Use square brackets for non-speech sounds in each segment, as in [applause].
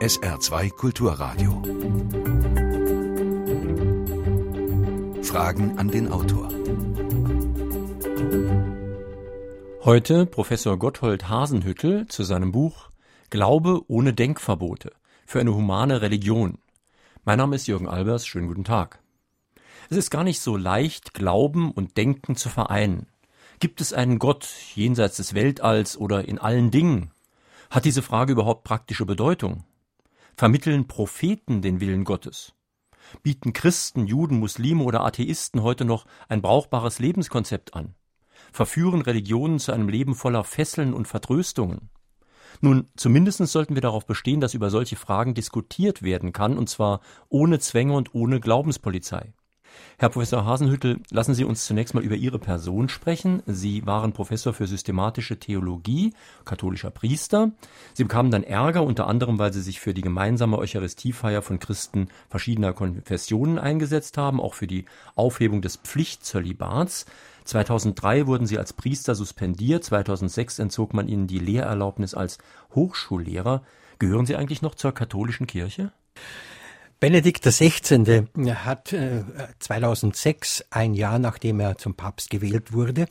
SR2 Kulturradio. Fragen an den Autor. Heute Professor Gotthold Hasenhüttel zu seinem Buch Glaube ohne Denkverbote für eine humane Religion. Mein Name ist Jürgen Albers, schönen guten Tag. Es ist gar nicht so leicht, Glauben und Denken zu vereinen. Gibt es einen Gott jenseits des Weltalls oder in allen Dingen? Hat diese Frage überhaupt praktische Bedeutung? Vermitteln Propheten den Willen Gottes? Bieten Christen, Juden, Muslime oder Atheisten heute noch ein brauchbares Lebenskonzept an? Verführen Religionen zu einem Leben voller Fesseln und Vertröstungen? Nun, zumindest sollten wir darauf bestehen, dass über solche Fragen diskutiert werden kann, und zwar ohne Zwänge und ohne Glaubenspolizei. Herr Professor Hasenhüttel, lassen Sie uns zunächst mal über Ihre Person sprechen. Sie waren Professor für systematische Theologie, katholischer Priester. Sie bekamen dann Ärger, unter anderem, weil Sie sich für die gemeinsame Eucharistiefeier von Christen verschiedener Konfessionen eingesetzt haben, auch für die Aufhebung des Pflichtzölibats. 2003 wurden Sie als Priester suspendiert, 2006 entzog man Ihnen die Lehrerlaubnis als Hochschullehrer. Gehören Sie eigentlich noch zur katholischen Kirche? Benedikt XVI. hat 2006, äh, ein Jahr nachdem er zum Papst gewählt wurde,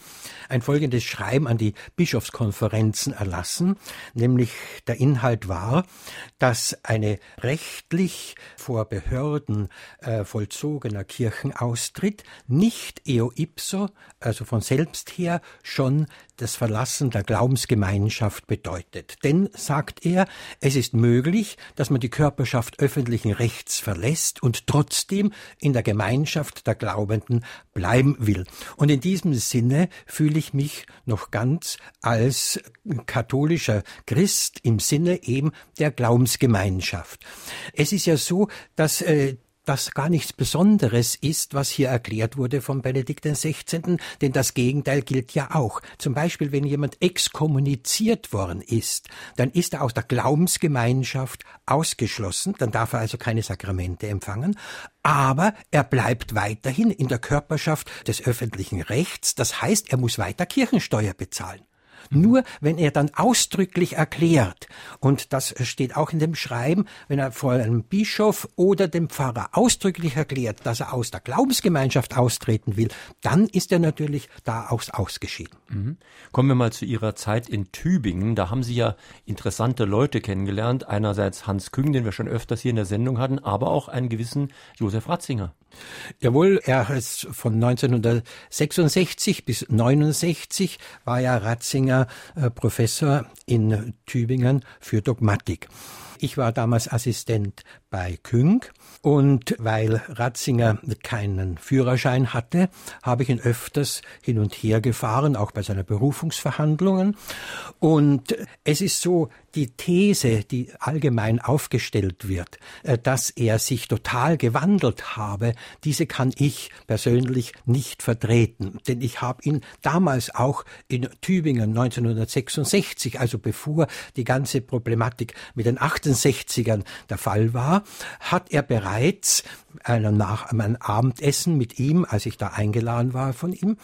ein folgendes Schreiben an die Bischofskonferenzen erlassen, nämlich der Inhalt war, dass eine rechtlich vor Behörden äh, vollzogener Kirchenaustritt nicht eo ipso, also von selbst her, schon das Verlassen der Glaubensgemeinschaft bedeutet. Denn, sagt er, es ist möglich, dass man die Körperschaft öffentlichen Rechts verlässt und trotzdem in der Gemeinschaft der Glaubenden bleiben will. Und in diesem Sinne fühle ich mich noch ganz als katholischer Christ im Sinne eben der Glaubensgemeinschaft. Es ist ja so, dass äh, das gar nichts Besonderes ist, was hier erklärt wurde von Benedikt XVI., denn das Gegenteil gilt ja auch. Zum Beispiel, wenn jemand exkommuniziert worden ist, dann ist er aus der Glaubensgemeinschaft ausgeschlossen, dann darf er also keine Sakramente empfangen, aber er bleibt weiterhin in der Körperschaft des öffentlichen Rechts, das heißt, er muss weiter Kirchensteuer bezahlen. Nur wenn er dann ausdrücklich erklärt, und das steht auch in dem Schreiben, wenn er vor einem Bischof oder dem Pfarrer ausdrücklich erklärt, dass er aus der Glaubensgemeinschaft austreten will, dann ist er natürlich da aus ausgeschieden. Mhm. Kommen wir mal zu Ihrer Zeit in Tübingen. Da haben Sie ja interessante Leute kennengelernt. Einerseits Hans Küng, den wir schon öfters hier in der Sendung hatten, aber auch einen gewissen Josef Ratzinger. Jawohl, er ist von 1966 bis 69 war ja Ratzinger äh, Professor in Tübingen für Dogmatik. Ich war damals Assistent bei Küng und weil Ratzinger keinen Führerschein hatte, habe ich ihn öfters hin und her gefahren, auch bei seiner Berufungsverhandlungen. Und es ist so, die These, die allgemein aufgestellt wird, äh, dass er sich total gewandelt habe, diese kann ich persönlich nicht vertreten. Denn ich habe ihn damals auch in Tübingen 1966, also bevor die ganze Problematik mit den 68ern der Fall war, hat er bereits einen, Nach ein Abendessen mit ihm, als ich da eingeladen war von ihm,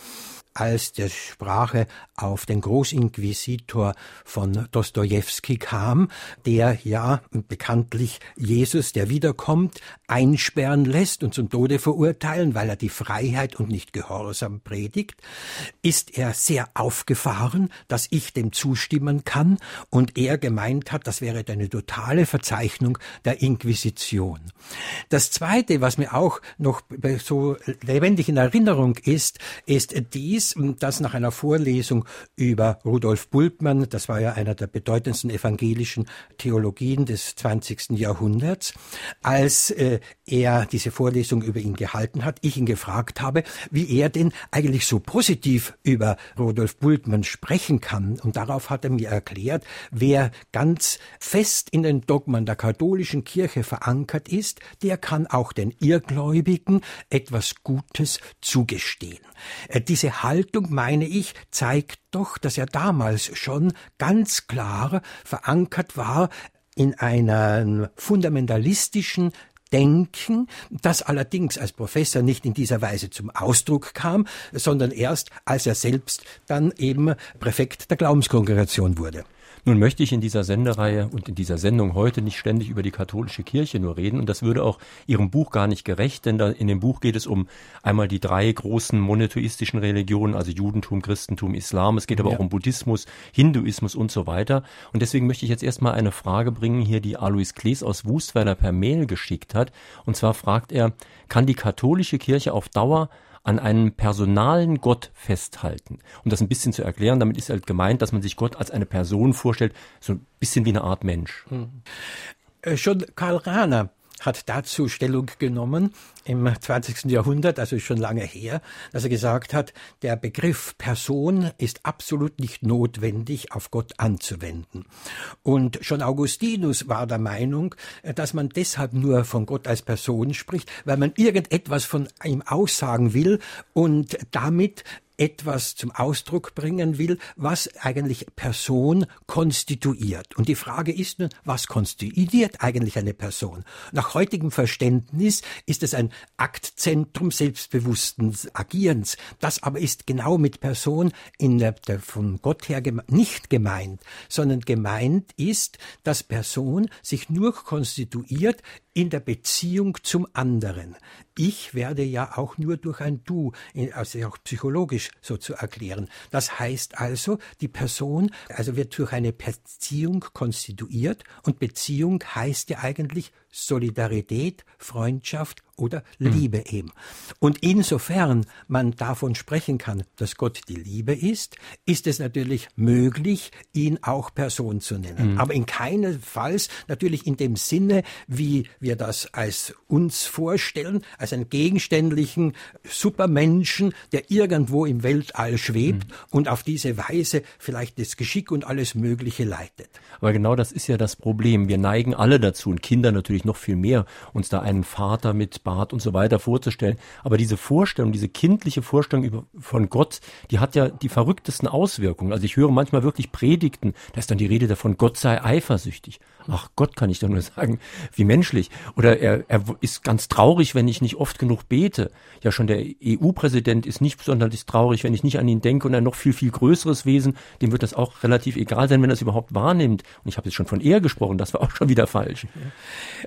als der Sprache auf den Großinquisitor von Dostojewski kam, der ja bekanntlich Jesus, der wiederkommt, einsperren lässt und zum Tode verurteilen, weil er die Freiheit und nicht Gehorsam predigt, ist er sehr aufgefahren, dass ich dem zustimmen kann und er gemeint hat, das wäre eine totale Verzeichnung der Inquisition. Das zweite, was mir auch noch so lebendig in Erinnerung ist, ist dies, hieß, dass nach einer Vorlesung über Rudolf Bultmann, das war ja einer der bedeutendsten evangelischen Theologien des 20. Jahrhunderts, als äh, er diese Vorlesung über ihn gehalten hat, ich ihn gefragt habe, wie er denn eigentlich so positiv über Rudolf Bultmann sprechen kann. Und darauf hat er mir erklärt, wer ganz fest in den Dogmen der katholischen Kirche verankert ist, der kann auch den Irrgläubigen etwas Gutes zugestehen. Äh, diese Haltung, meine ich, zeigt doch, dass er damals schon ganz klar verankert war in einem fundamentalistischen Denken, das allerdings als Professor nicht in dieser Weise zum Ausdruck kam, sondern erst als er selbst dann eben Präfekt der Glaubenskongregation wurde. Nun möchte ich in dieser Sendereihe und in dieser Sendung heute nicht ständig über die katholische Kirche nur reden und das würde auch Ihrem Buch gar nicht gerecht, denn in dem Buch geht es um einmal die drei großen monotheistischen Religionen, also Judentum, Christentum, Islam. Es geht aber ja. auch um Buddhismus, Hinduismus und so weiter. Und deswegen möchte ich jetzt erstmal eine Frage bringen hier, die Alois Klees aus Wustweiler per Mail geschickt hat. Und zwar fragt er, kann die katholische Kirche auf Dauer an einem personalen Gott festhalten. Um das ein bisschen zu erklären, damit ist halt gemeint, dass man sich Gott als eine Person vorstellt, so ein bisschen wie eine Art Mensch. Äh, schon Karl Rahner hat dazu Stellung genommen im 20. Jahrhundert, also schon lange her, dass er gesagt hat, der Begriff Person ist absolut nicht notwendig auf Gott anzuwenden. Und schon Augustinus war der Meinung, dass man deshalb nur von Gott als Person spricht, weil man irgendetwas von ihm aussagen will und damit etwas zum Ausdruck bringen will, was eigentlich Person konstituiert. Und die Frage ist nun, was konstituiert eigentlich eine Person? Nach heutigem Verständnis ist es ein Aktzentrum selbstbewussten Agierens. Das aber ist genau mit Person in der, der von Gott her geme nicht gemeint, sondern gemeint ist, dass Person sich nur konstituiert in der Beziehung zum anderen. Ich werde ja auch nur durch ein Du, also auch psychologisch so zu erklären. Das heißt also, die Person, also wird durch eine Beziehung konstituiert und Beziehung heißt ja eigentlich Solidarität, Freundschaft oder mhm. Liebe mhm. eben. Und insofern man davon sprechen kann, dass Gott die Liebe ist, ist es natürlich möglich, ihn auch Person zu nennen. Mhm. Aber in keinesfalls natürlich in dem Sinne, wie wir das als uns vorstellen, als einen gegenständlichen Supermenschen, der irgendwo im Weltall schwebt mhm. und auf diese Weise vielleicht das Geschick und alles Mögliche leitet. Aber genau das ist ja das Problem. Wir neigen alle dazu und Kinder natürlich natürlich noch viel mehr, uns da einen Vater mit Bart und so weiter vorzustellen. Aber diese Vorstellung, diese kindliche Vorstellung über, von Gott, die hat ja die verrücktesten Auswirkungen. Also ich höre manchmal wirklich Predigten, da ist dann die Rede davon, Gott sei eifersüchtig. Ach Gott, kann ich doch nur sagen, wie menschlich. Oder er, er ist ganz traurig, wenn ich nicht oft genug bete. Ja, schon der EU-Präsident ist nicht besonders traurig, wenn ich nicht an ihn denke und ein noch viel, viel größeres Wesen, dem wird das auch relativ egal sein, wenn er es überhaupt wahrnimmt. Und ich habe jetzt schon von er gesprochen, das war auch schon wieder falsch.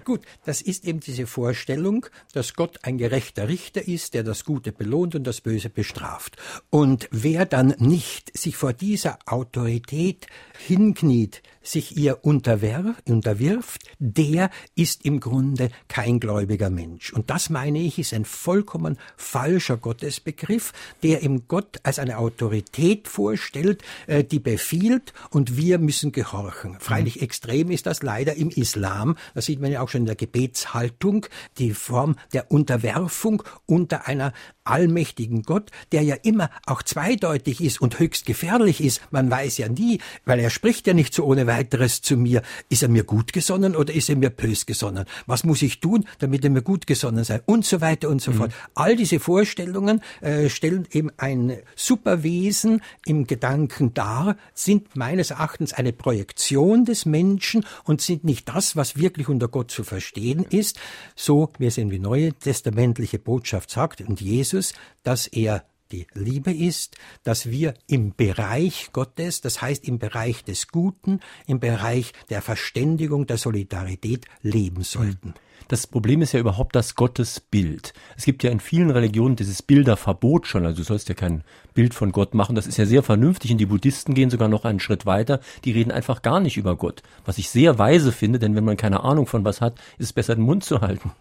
Gut, das ist eben diese Vorstellung, dass Gott ein gerechter Richter ist, der das Gute belohnt und das Böse bestraft. Und wer dann nicht sich vor dieser Autorität hinkniet, sich ihr unterwirft, der ist im Grunde kein gläubiger Mensch. Und das meine ich, ist ein vollkommen falscher Gottesbegriff, der im Gott als eine Autorität vorstellt, äh, die befiehlt und wir müssen gehorchen. Freilich mhm. extrem ist das leider im Islam. Das sieht man ja auch schon in der Gebetshaltung, die Form der Unterwerfung unter einer allmächtigen Gott, der ja immer auch zweideutig ist und höchst gefährlich ist. Man weiß ja nie, weil er spricht ja nicht so ohne weiteres zu mir. Ist er mir gut gesonnen oder ist er mir bös gesonnen? Was muss ich tun, damit er mir gut gesonnen sei? Und so weiter und so mhm. fort. All diese Vorstellungen äh, stellen eben ein Superwesen im Gedanken dar, sind meines Erachtens eine Projektion des Menschen und sind nicht das, was wirklich unter Gott zu verstehen ist. So, wie es in die neue testamentliche Botschaft sagt und Jesus Jesus, dass er die Liebe ist, dass wir im Bereich Gottes, das heißt im Bereich des Guten, im Bereich der Verständigung, der Solidarität leben sollten. Das Problem ist ja überhaupt das Gottesbild. Es gibt ja in vielen Religionen dieses Bilderverbot schon. Also du sollst ja kein Bild von Gott machen. Das ist ja sehr vernünftig. Und die Buddhisten gehen sogar noch einen Schritt weiter. Die reden einfach gar nicht über Gott. Was ich sehr weise finde, denn wenn man keine Ahnung von was hat, ist es besser, den Mund zu halten.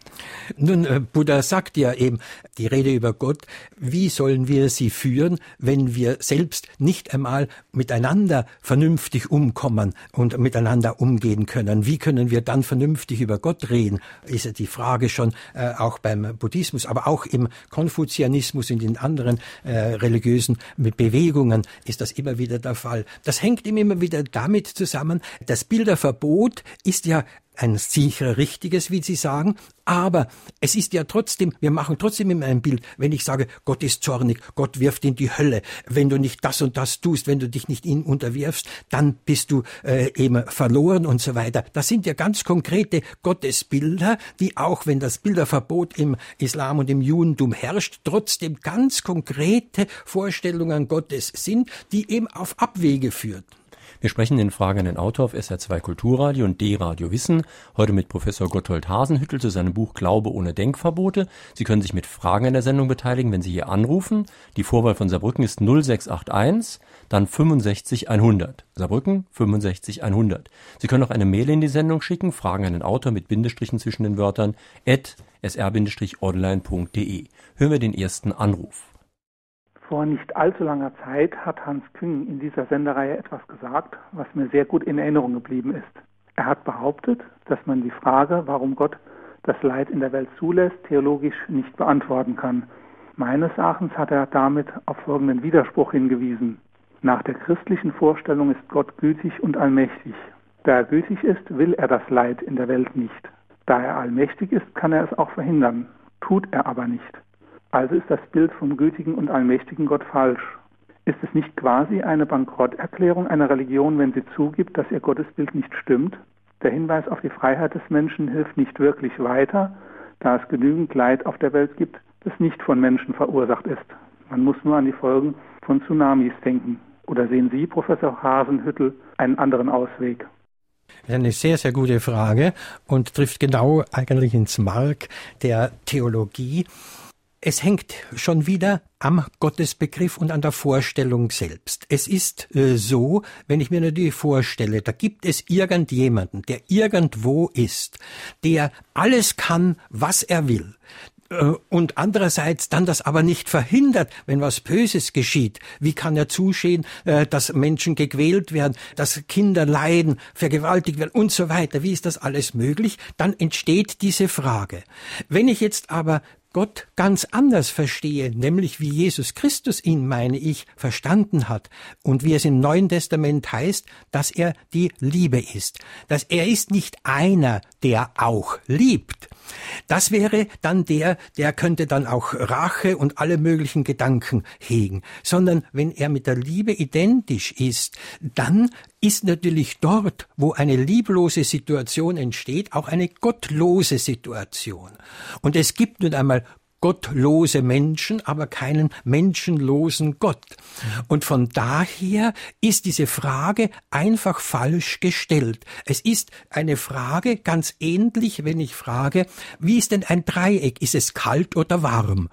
Nun, äh, Buddha sagt ja eben, die Rede über Gott, wie sollen wir sie führen, wenn wir selbst nicht einmal miteinander vernünftig umkommen und miteinander umgehen können? Wie können wir dann vernünftig über Gott reden? ist ja die Frage schon äh, auch beim Buddhismus, aber auch im Konfuzianismus und in anderen äh, religiösen Bewegungen ist das immer wieder der Fall. Das hängt immer wieder damit zusammen, das Bilderverbot ist ja ein sicher richtiges, wie Sie sagen, aber es ist ja trotzdem, wir machen trotzdem immer ein Bild, wenn ich sage, Gott ist zornig, Gott wirft in die Hölle, wenn du nicht das und das tust, wenn du dich nicht ihm unterwirfst, dann bist du äh, eben verloren und so weiter. Das sind ja ganz konkrete Gottesbilder, die auch, wenn das Bilderverbot im Islam und im Judentum herrscht, trotzdem ganz konkrete Vorstellungen Gottes sind, die eben auf Abwege führen. Wir sprechen den Fragen an den Autor auf SR2 Kulturradio und D-Radio Wissen. Heute mit Professor Gotthold Hasenhüttel zu seinem Buch Glaube ohne Denkverbote. Sie können sich mit Fragen in der Sendung beteiligen, wenn Sie hier anrufen. Die Vorwahl von Saarbrücken ist 0681, dann 65 100. Saarbrücken 65 100. Sie können auch eine Mail in die Sendung schicken, Fragen an den Autor mit Bindestrichen zwischen den Wörtern at sr-online.de. Hören wir den ersten Anruf. Vor nicht allzu langer Zeit hat Hans Küng in dieser Sendereihe etwas gesagt, was mir sehr gut in Erinnerung geblieben ist. Er hat behauptet, dass man die Frage, warum Gott das Leid in der Welt zulässt, theologisch nicht beantworten kann. Meines Erachtens hat er damit auf folgenden Widerspruch hingewiesen. Nach der christlichen Vorstellung ist Gott gütig und allmächtig. Da er gütig ist, will er das Leid in der Welt nicht. Da er allmächtig ist, kann er es auch verhindern. Tut er aber nicht. Also ist das Bild vom gütigen und allmächtigen Gott falsch. Ist es nicht quasi eine Bankrotterklärung einer Religion, wenn sie zugibt, dass ihr Gottesbild nicht stimmt? Der Hinweis auf die Freiheit des Menschen hilft nicht wirklich weiter, da es genügend Leid auf der Welt gibt, das nicht von Menschen verursacht ist. Man muss nur an die Folgen von Tsunamis denken. Oder sehen Sie, Professor Hasenhüttel, einen anderen Ausweg? Eine sehr, sehr gute Frage und trifft genau eigentlich ins Mark der Theologie. Es hängt schon wieder am Gottesbegriff und an der Vorstellung selbst. Es ist äh, so, wenn ich mir natürlich vorstelle, da gibt es irgendjemanden, der irgendwo ist, der alles kann, was er will, äh, und andererseits dann das aber nicht verhindert, wenn was Böses geschieht. Wie kann er zusehen, äh, dass Menschen gequält werden, dass Kinder leiden, vergewaltigt werden und so weiter? Wie ist das alles möglich? Dann entsteht diese Frage. Wenn ich jetzt aber Gott ganz anders verstehe, nämlich wie Jesus Christus ihn, meine ich, verstanden hat und wie es im Neuen Testament heißt, dass er die Liebe ist, dass er ist nicht einer, der auch liebt. Das wäre dann der, der könnte dann auch Rache und alle möglichen Gedanken hegen, sondern wenn er mit der Liebe identisch ist, dann ist natürlich dort, wo eine lieblose Situation entsteht, auch eine gottlose Situation. Und es gibt nun einmal gottlose Menschen, aber keinen menschenlosen Gott. Und von daher ist diese Frage einfach falsch gestellt. Es ist eine Frage ganz ähnlich, wenn ich frage, wie ist denn ein Dreieck? Ist es kalt oder warm?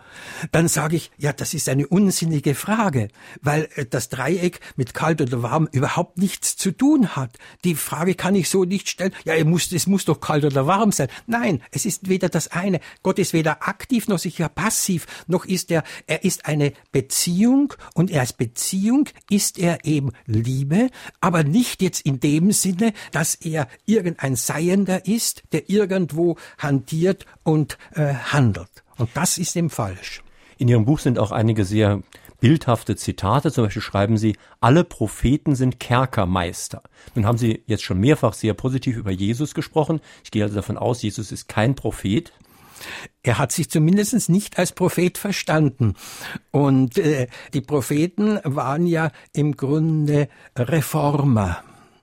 Dann sage ich, ja, das ist eine unsinnige Frage, weil äh, das Dreieck mit kalt oder warm überhaupt nichts zu tun hat. Die Frage kann ich so nicht stellen, ja, es muss, es muss doch kalt oder warm sein. Nein, es ist weder das eine. Gott ist weder aktiv noch sich ja passiv, noch ist er, er ist eine Beziehung und als Beziehung ist er eben Liebe, aber nicht jetzt in dem Sinne, dass er irgendein Seiender ist, der irgendwo handiert und äh, handelt. Und das ist eben falsch. In Ihrem Buch sind auch einige sehr bildhafte Zitate. Zum Beispiel schreiben Sie, alle Propheten sind Kerkermeister. Nun haben Sie jetzt schon mehrfach sehr positiv über Jesus gesprochen. Ich gehe also davon aus, Jesus ist kein Prophet. Er hat sich zumindest nicht als Prophet verstanden. Und äh, die Propheten waren ja im Grunde Reformer.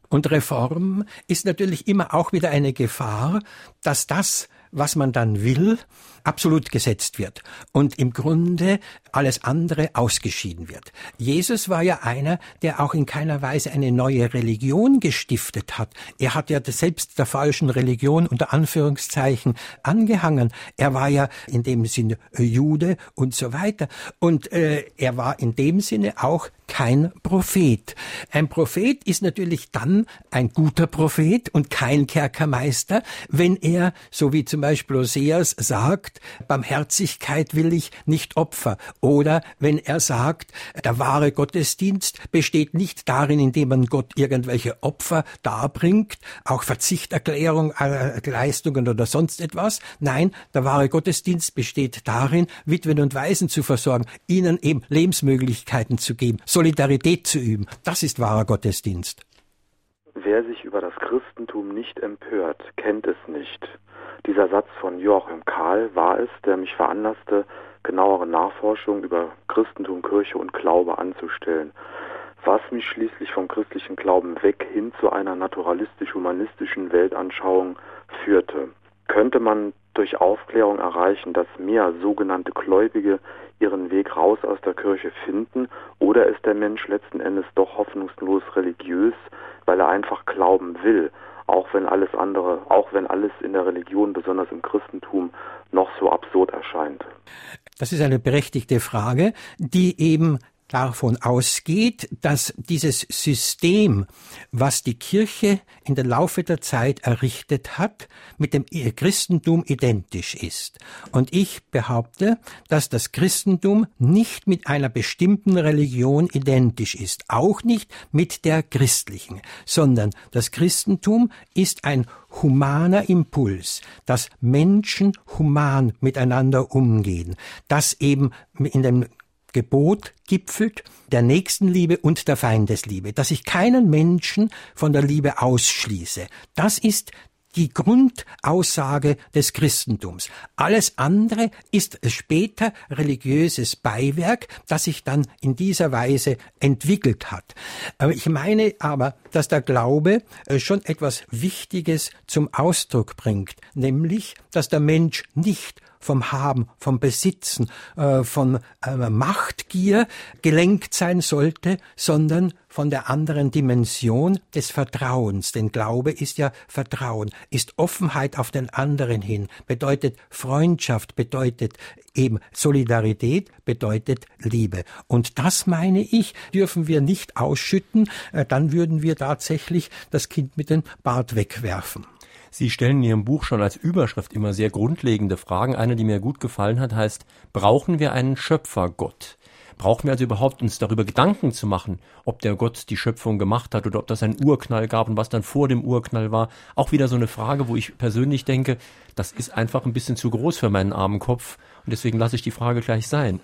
Und Reform ist natürlich immer auch wieder eine Gefahr, dass das, was man dann will, absolut gesetzt wird und im Grunde alles andere ausgeschieden wird. Jesus war ja einer, der auch in keiner Weise eine neue Religion gestiftet hat. Er hat ja selbst der falschen Religion unter Anführungszeichen angehangen. Er war ja in dem Sinne Jude und so weiter. Und äh, er war in dem Sinne auch kein Prophet. Ein Prophet ist natürlich dann ein guter Prophet und kein Kerkermeister, wenn er, so wie zum Beispiel Oseas sagt, Barmherzigkeit will ich, nicht Opfer. Oder wenn er sagt, der wahre Gottesdienst besteht nicht darin, indem man Gott irgendwelche Opfer darbringt, auch Verzichterklärung, äh, Leistungen oder sonst etwas. Nein, der wahre Gottesdienst besteht darin, Witwen und Waisen zu versorgen, ihnen eben Lebensmöglichkeiten zu geben, Solidarität zu üben. Das ist wahrer Gottesdienst. Wer sich über das Christentum nicht empört, kennt es nicht. Dieser Satz von Joachim Kahl war es, der mich veranlasste, genauere Nachforschungen über Christentum, Kirche und Glaube anzustellen, was mich schließlich vom christlichen Glauben weg hin zu einer naturalistisch-humanistischen Weltanschauung führte. Könnte man durch Aufklärung erreichen, dass mehr sogenannte Gläubige ihren Weg raus aus der Kirche finden? Oder ist der Mensch letzten Endes doch hoffnungslos religiös, weil er einfach glauben will, auch wenn alles andere, auch wenn alles in der Religion, besonders im Christentum, noch so absurd erscheint? Das ist eine berechtigte Frage, die eben davon ausgeht, dass dieses System, was die Kirche in der Laufe der Zeit errichtet hat, mit dem Christentum identisch ist. Und ich behaupte, dass das Christentum nicht mit einer bestimmten Religion identisch ist, auch nicht mit der christlichen, sondern das Christentum ist ein humaner Impuls, dass Menschen human miteinander umgehen, dass eben in dem Gebot gipfelt der Nächstenliebe und der Feindesliebe, dass ich keinen Menschen von der Liebe ausschließe. Das ist die Grundaussage des Christentums. Alles andere ist später religiöses Beiwerk, das sich dann in dieser Weise entwickelt hat. Ich meine aber, dass der Glaube äh, schon etwas Wichtiges zum Ausdruck bringt, nämlich, dass der Mensch nicht vom Haben, vom Besitzen, äh, von äh, Machtgier gelenkt sein sollte, sondern von der anderen Dimension des Vertrauens. Denn Glaube ist ja Vertrauen, ist Offenheit auf den anderen hin, bedeutet Freundschaft, bedeutet eben Solidarität, bedeutet Liebe. Und das meine ich, dürfen wir nicht ausschütten, äh, dann würden wir tatsächlich das Kind mit dem Bart wegwerfen. Sie stellen in Ihrem Buch schon als Überschrift immer sehr grundlegende Fragen. Eine, die mir gut gefallen hat, heißt, brauchen wir einen Schöpfergott? Brauchen wir also überhaupt uns darüber Gedanken zu machen, ob der Gott die Schöpfung gemacht hat oder ob das einen Urknall gab und was dann vor dem Urknall war? Auch wieder so eine Frage, wo ich persönlich denke, das ist einfach ein bisschen zu groß für meinen armen Kopf und deswegen lasse ich die Frage gleich sein.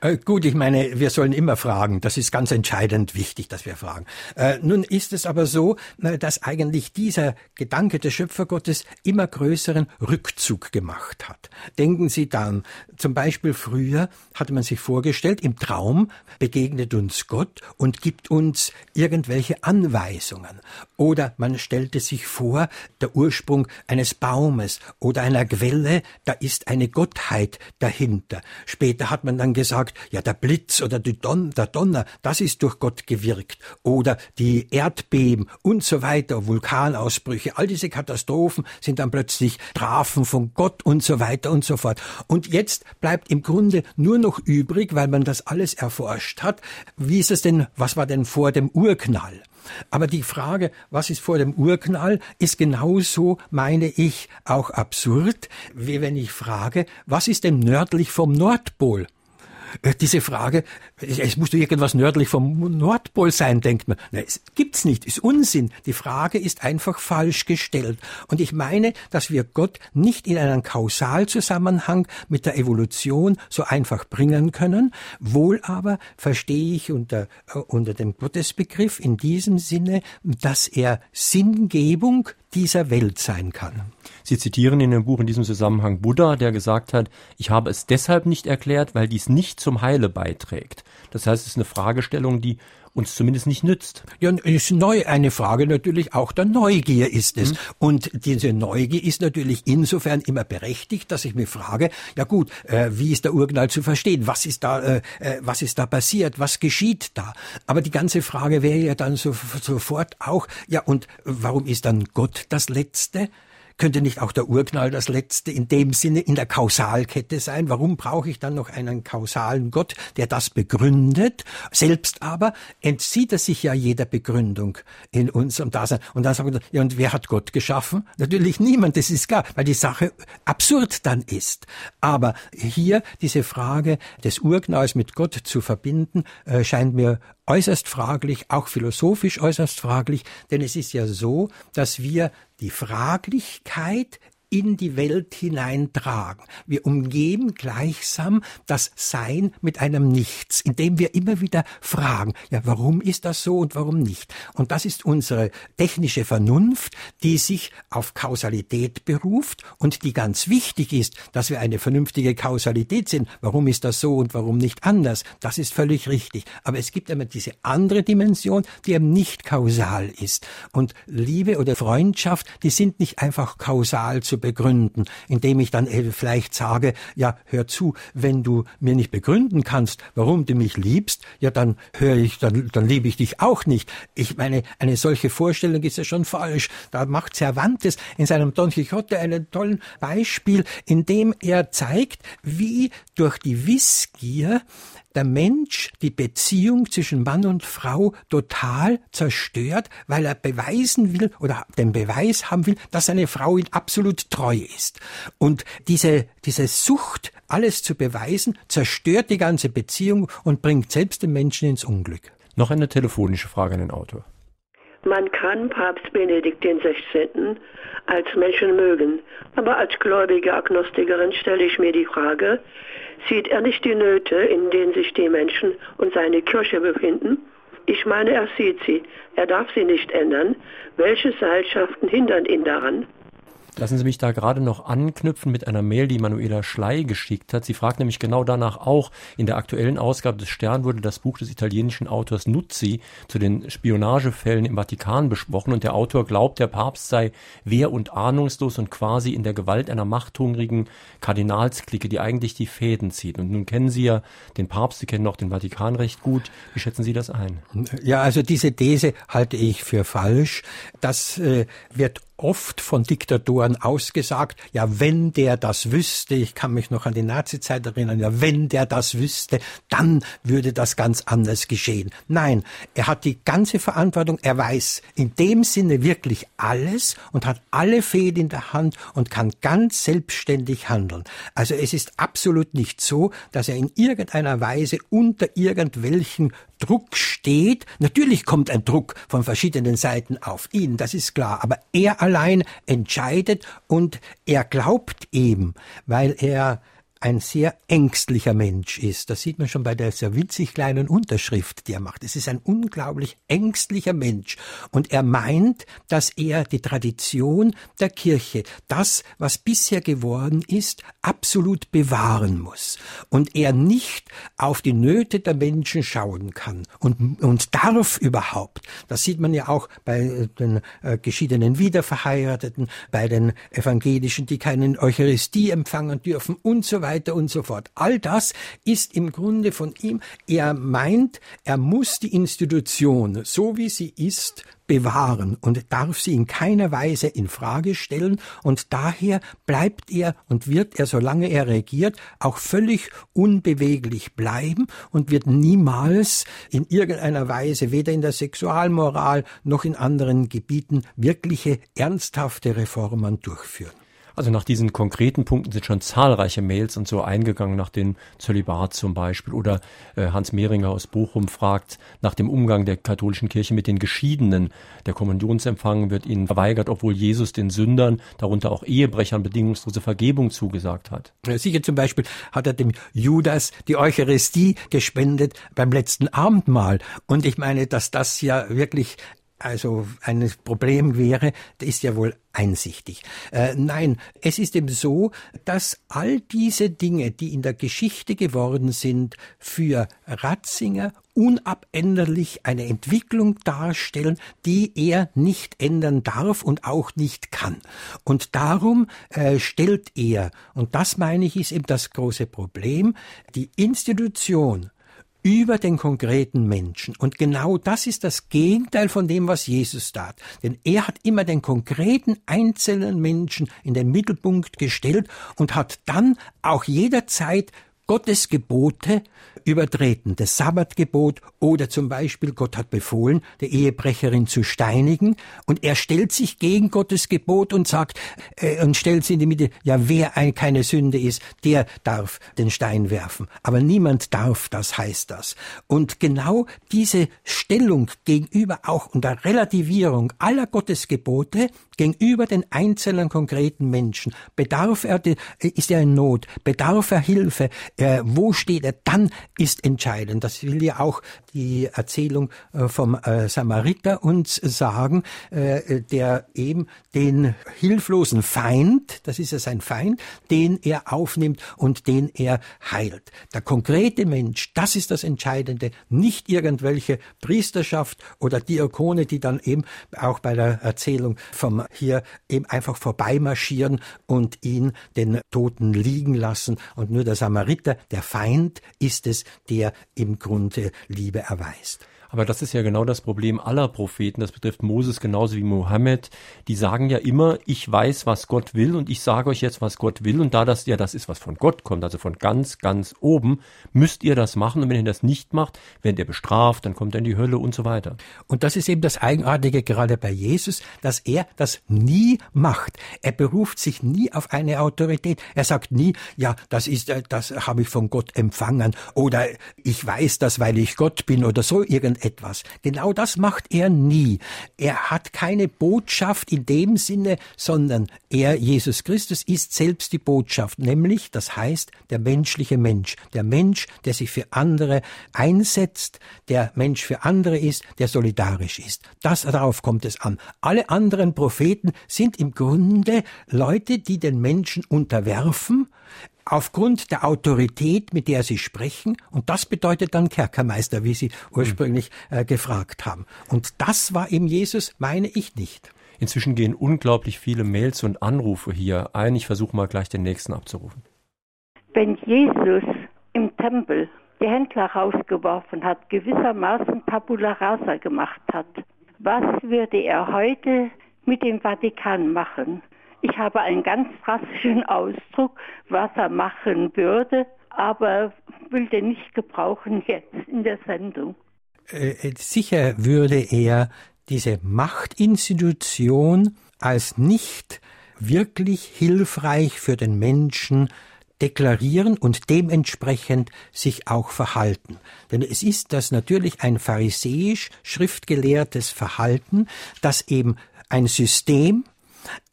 Äh, gut, ich meine, wir sollen immer fragen. Das ist ganz entscheidend wichtig, dass wir fragen. Äh, nun ist es aber so, äh, dass eigentlich dieser Gedanke des Schöpfergottes immer größeren Rückzug gemacht hat. Denken Sie dann, zum Beispiel früher hatte man sich vorgestellt, im Traum begegnet uns Gott und gibt uns irgendwelche Anweisungen. Oder man stellte sich vor, der Ursprung eines Baumes oder einer Quelle, da ist eine Gottheit, dahinter. Später hat man dann gesagt, ja, der Blitz oder Don der Donner, das ist durch Gott gewirkt. Oder die Erdbeben und so weiter, Vulkanausbrüche, all diese Katastrophen sind dann plötzlich Strafen von Gott und so weiter und so fort. Und jetzt bleibt im Grunde nur noch übrig, weil man das alles erforscht hat, wie ist es denn, was war denn vor dem Urknall? Aber die Frage, was ist vor dem Urknall, ist genauso, meine ich, auch absurd, wie wenn ich frage, was ist denn nördlich vom Nordpol? Äh, diese Frage, es muss doch irgendwas nördlich vom Nordpol sein, denkt man. Nein, es gibt's nicht, ist Unsinn. Die Frage ist einfach falsch gestellt. Und ich meine, dass wir Gott nicht in einen Kausalzusammenhang mit der Evolution so einfach bringen können. Wohl aber verstehe ich unter, äh, unter dem Gottesbegriff in diesem Sinne, dass er Sinngebung dieser Welt sein kann. Sie zitieren in dem Buch in diesem Zusammenhang Buddha, der gesagt hat, ich habe es deshalb nicht erklärt, weil dies nicht zum Heile beiträgt. Das heißt, es ist eine Fragestellung, die uns zumindest nicht nützt. Ja, ist neu eine Frage natürlich auch der Neugier ist es. Mhm. Und diese Neugier ist natürlich insofern immer berechtigt, dass ich mir frage, ja gut, äh, wie ist der Urknall zu verstehen? Was ist da, äh, äh, was ist da passiert? Was geschieht da? Aber die ganze Frage wäre ja dann so, sofort auch, ja und warum ist dann Gott das Letzte? Könnte nicht auch der Urknall das letzte in dem Sinne in der Kausalkette sein? Warum brauche ich dann noch einen kausalen Gott, der das begründet? Selbst aber entzieht er sich ja jeder Begründung in unserem Dasein. Und dann sagen wir, ja, und wer hat Gott geschaffen? Natürlich niemand, das ist klar, weil die Sache absurd dann ist. Aber hier diese Frage des Urknalls mit Gott zu verbinden, äh, scheint mir äußerst fraglich, auch philosophisch äußerst fraglich, denn es ist ja so, dass wir die Fraglichkeit in die Welt hineintragen. Wir umgeben gleichsam das Sein mit einem Nichts, indem wir immer wieder fragen, ja, warum ist das so und warum nicht? Und das ist unsere technische Vernunft, die sich auf Kausalität beruft und die ganz wichtig ist, dass wir eine vernünftige Kausalität sind. Warum ist das so und warum nicht anders? Das ist völlig richtig. Aber es gibt immer diese andere Dimension, die eben nicht kausal ist. Und Liebe oder Freundschaft, die sind nicht einfach kausal zu begründen, indem ich dann äh, vielleicht sage, ja, hör zu, wenn du mir nicht begründen kannst, warum du mich liebst, ja, dann höre ich, dann, dann liebe ich dich auch nicht. Ich meine, eine solche Vorstellung ist ja schon falsch. Da macht Cervantes in seinem Don Quixote einen tollen Beispiel, in dem er zeigt, wie durch die Wissgier der Mensch die Beziehung zwischen Mann und Frau total zerstört, weil er beweisen will oder den Beweis haben will, dass seine Frau ihm absolut treu ist. Und diese, diese Sucht, alles zu beweisen, zerstört die ganze Beziehung und bringt selbst den Menschen ins Unglück. Noch eine telefonische Frage an den Autor. Man kann Papst Benedikt XVI. als Menschen mögen, aber als gläubige Agnostikerin stelle ich mir die Frage, sieht er nicht die Nöte, in denen sich die Menschen und seine Kirche befinden? Ich meine, er sieht sie. Er darf sie nicht ändern. Welche Seilschaften hindern ihn daran? Lassen Sie mich da gerade noch anknüpfen mit einer Mail, die Manuela Schley geschickt hat. Sie fragt nämlich genau danach auch. In der aktuellen Ausgabe des Stern wurde das Buch des italienischen Autors Nuzzi zu den Spionagefällen im Vatikan besprochen und der Autor glaubt, der Papst sei wehr- und ahnungslos und quasi in der Gewalt einer machthungrigen Kardinalsklicke, die eigentlich die Fäden zieht. Und nun kennen Sie ja den Papst, Sie kennen auch den Vatikan recht gut. Wie schätzen Sie das ein? Ja, also diese These halte ich für falsch. Das äh, wird oft von Diktatoren ausgesagt, ja, wenn der das wüsste, ich kann mich noch an die Nazizeit erinnern, ja, wenn der das wüsste, dann würde das ganz anders geschehen. Nein, er hat die ganze Verantwortung, er weiß in dem Sinne wirklich alles und hat alle Fäden in der Hand und kann ganz selbstständig handeln. Also es ist absolut nicht so, dass er in irgendeiner Weise unter irgendwelchen Druck steht. Natürlich kommt ein Druck von verschiedenen Seiten auf ihn, das ist klar, aber er allein entscheidet und er glaubt ihm, weil er ein sehr ängstlicher Mensch ist. Das sieht man schon bei der sehr winzig kleinen Unterschrift, die er macht. Es ist ein unglaublich ängstlicher Mensch. Und er meint, dass er die Tradition der Kirche, das, was bisher geworden ist, absolut bewahren muss. Und er nicht auf die Nöte der Menschen schauen kann und, und darf überhaupt. Das sieht man ja auch bei den äh, geschiedenen Wiederverheirateten, bei den Evangelischen, die keinen Eucharistie empfangen dürfen und so weiter weiter und so fort. All das ist im Grunde von ihm, er meint, er muss die Institution, so wie sie ist, bewahren und darf sie in keiner Weise in Frage stellen und daher bleibt er und wird er, solange er regiert, auch völlig unbeweglich bleiben und wird niemals in irgendeiner Weise weder in der Sexualmoral noch in anderen Gebieten wirkliche ernsthafte Reformen durchführen. Also nach diesen konkreten Punkten sind schon zahlreiche Mails und so eingegangen, nach dem Zölibat zum Beispiel. Oder äh, Hans Mehringer aus Bochum fragt nach dem Umgang der katholischen Kirche mit den Geschiedenen. Der Kommunionsempfang wird ihnen verweigert, obwohl Jesus den Sündern, darunter auch Ehebrechern, bedingungslose Vergebung zugesagt hat. Sicher zum Beispiel hat er dem Judas die Eucharistie gespendet beim letzten Abendmahl. Und ich meine, dass das ja wirklich also ein Problem wäre, ist ja wohl einsichtig. Äh, nein, es ist eben so, dass all diese Dinge, die in der Geschichte geworden sind, für Ratzinger unabänderlich eine Entwicklung darstellen, die er nicht ändern darf und auch nicht kann. Und darum äh, stellt er, und das meine ich ist eben das große Problem, die Institution über den konkreten Menschen. Und genau das ist das Gegenteil von dem, was Jesus tat. Denn er hat immer den konkreten einzelnen Menschen in den Mittelpunkt gestellt und hat dann auch jederzeit Gottes Gebote übertreten, das Sabbatgebot oder zum Beispiel Gott hat befohlen, die Ehebrecherin zu steinigen. Und er stellt sich gegen Gottes Gebot und sagt äh, und stellt sie in die Mitte, ja wer ein, keine Sünde ist, der darf den Stein werfen, aber niemand darf das, heißt das. Und genau diese Stellung gegenüber auch unter Relativierung aller Gottes Gebote gegenüber den einzelnen konkreten Menschen, bedarf er, ist er in Not, bedarf er Hilfe, äh, wo steht er, dann ist entscheidend. Das will ja auch die Erzählung äh, vom äh, Samariter uns sagen, äh, der eben den hilflosen Feind, das ist ja sein Feind, den er aufnimmt und den er heilt. Der konkrete Mensch, das ist das Entscheidende, nicht irgendwelche Priesterschaft oder Diakone, die dann eben auch bei der Erzählung vom hier eben einfach vorbeimarschieren und ihn den Toten liegen lassen und nur der Samariter, der Feind, ist es, der im Grunde Liebe erweist. Aber das ist ja genau das Problem aller Propheten. Das betrifft Moses genauso wie Mohammed. Die sagen ja immer, ich weiß, was Gott will und ich sage euch jetzt, was Gott will. Und da das ja das ist, was von Gott kommt, also von ganz, ganz oben, müsst ihr das machen. Und wenn ihr das nicht macht, werdet ihr bestraft, dann kommt er in die Hölle und so weiter. Und das ist eben das Eigenartige gerade bei Jesus, dass er das nie macht. Er beruft sich nie auf eine Autorität. Er sagt nie, ja, das ist, äh, das habe ich von Gott empfangen oder ich weiß das, weil ich Gott bin oder so irgend etwas. Genau das macht er nie. Er hat keine Botschaft in dem Sinne, sondern er, Jesus Christus, ist selbst die Botschaft, nämlich, das heißt, der menschliche Mensch, der Mensch, der sich für andere einsetzt, der Mensch für andere ist, der solidarisch ist. Das darauf kommt es an. Alle anderen Propheten sind im Grunde Leute, die den Menschen unterwerfen, aufgrund der Autorität, mit der sie sprechen. Und das bedeutet dann Kerkermeister, wie Sie ursprünglich äh, gefragt haben. Und das war eben Jesus, meine ich nicht. Inzwischen gehen unglaublich viele Mails und Anrufe hier ein. Ich versuche mal gleich den nächsten abzurufen. Wenn Jesus im Tempel die Händler rausgeworfen hat, gewissermaßen Tabula rasa gemacht hat, was würde er heute mit dem Vatikan machen? Ich habe einen ganz drastischen [laughs] Ausdruck, was er machen würde, aber will den nicht gebrauchen jetzt in der Sendung. Äh, äh, sicher würde er diese Machtinstitution als nicht wirklich hilfreich für den Menschen deklarieren und dementsprechend sich auch verhalten. Denn es ist das natürlich ein pharisäisch schriftgelehrtes Verhalten, das eben ein System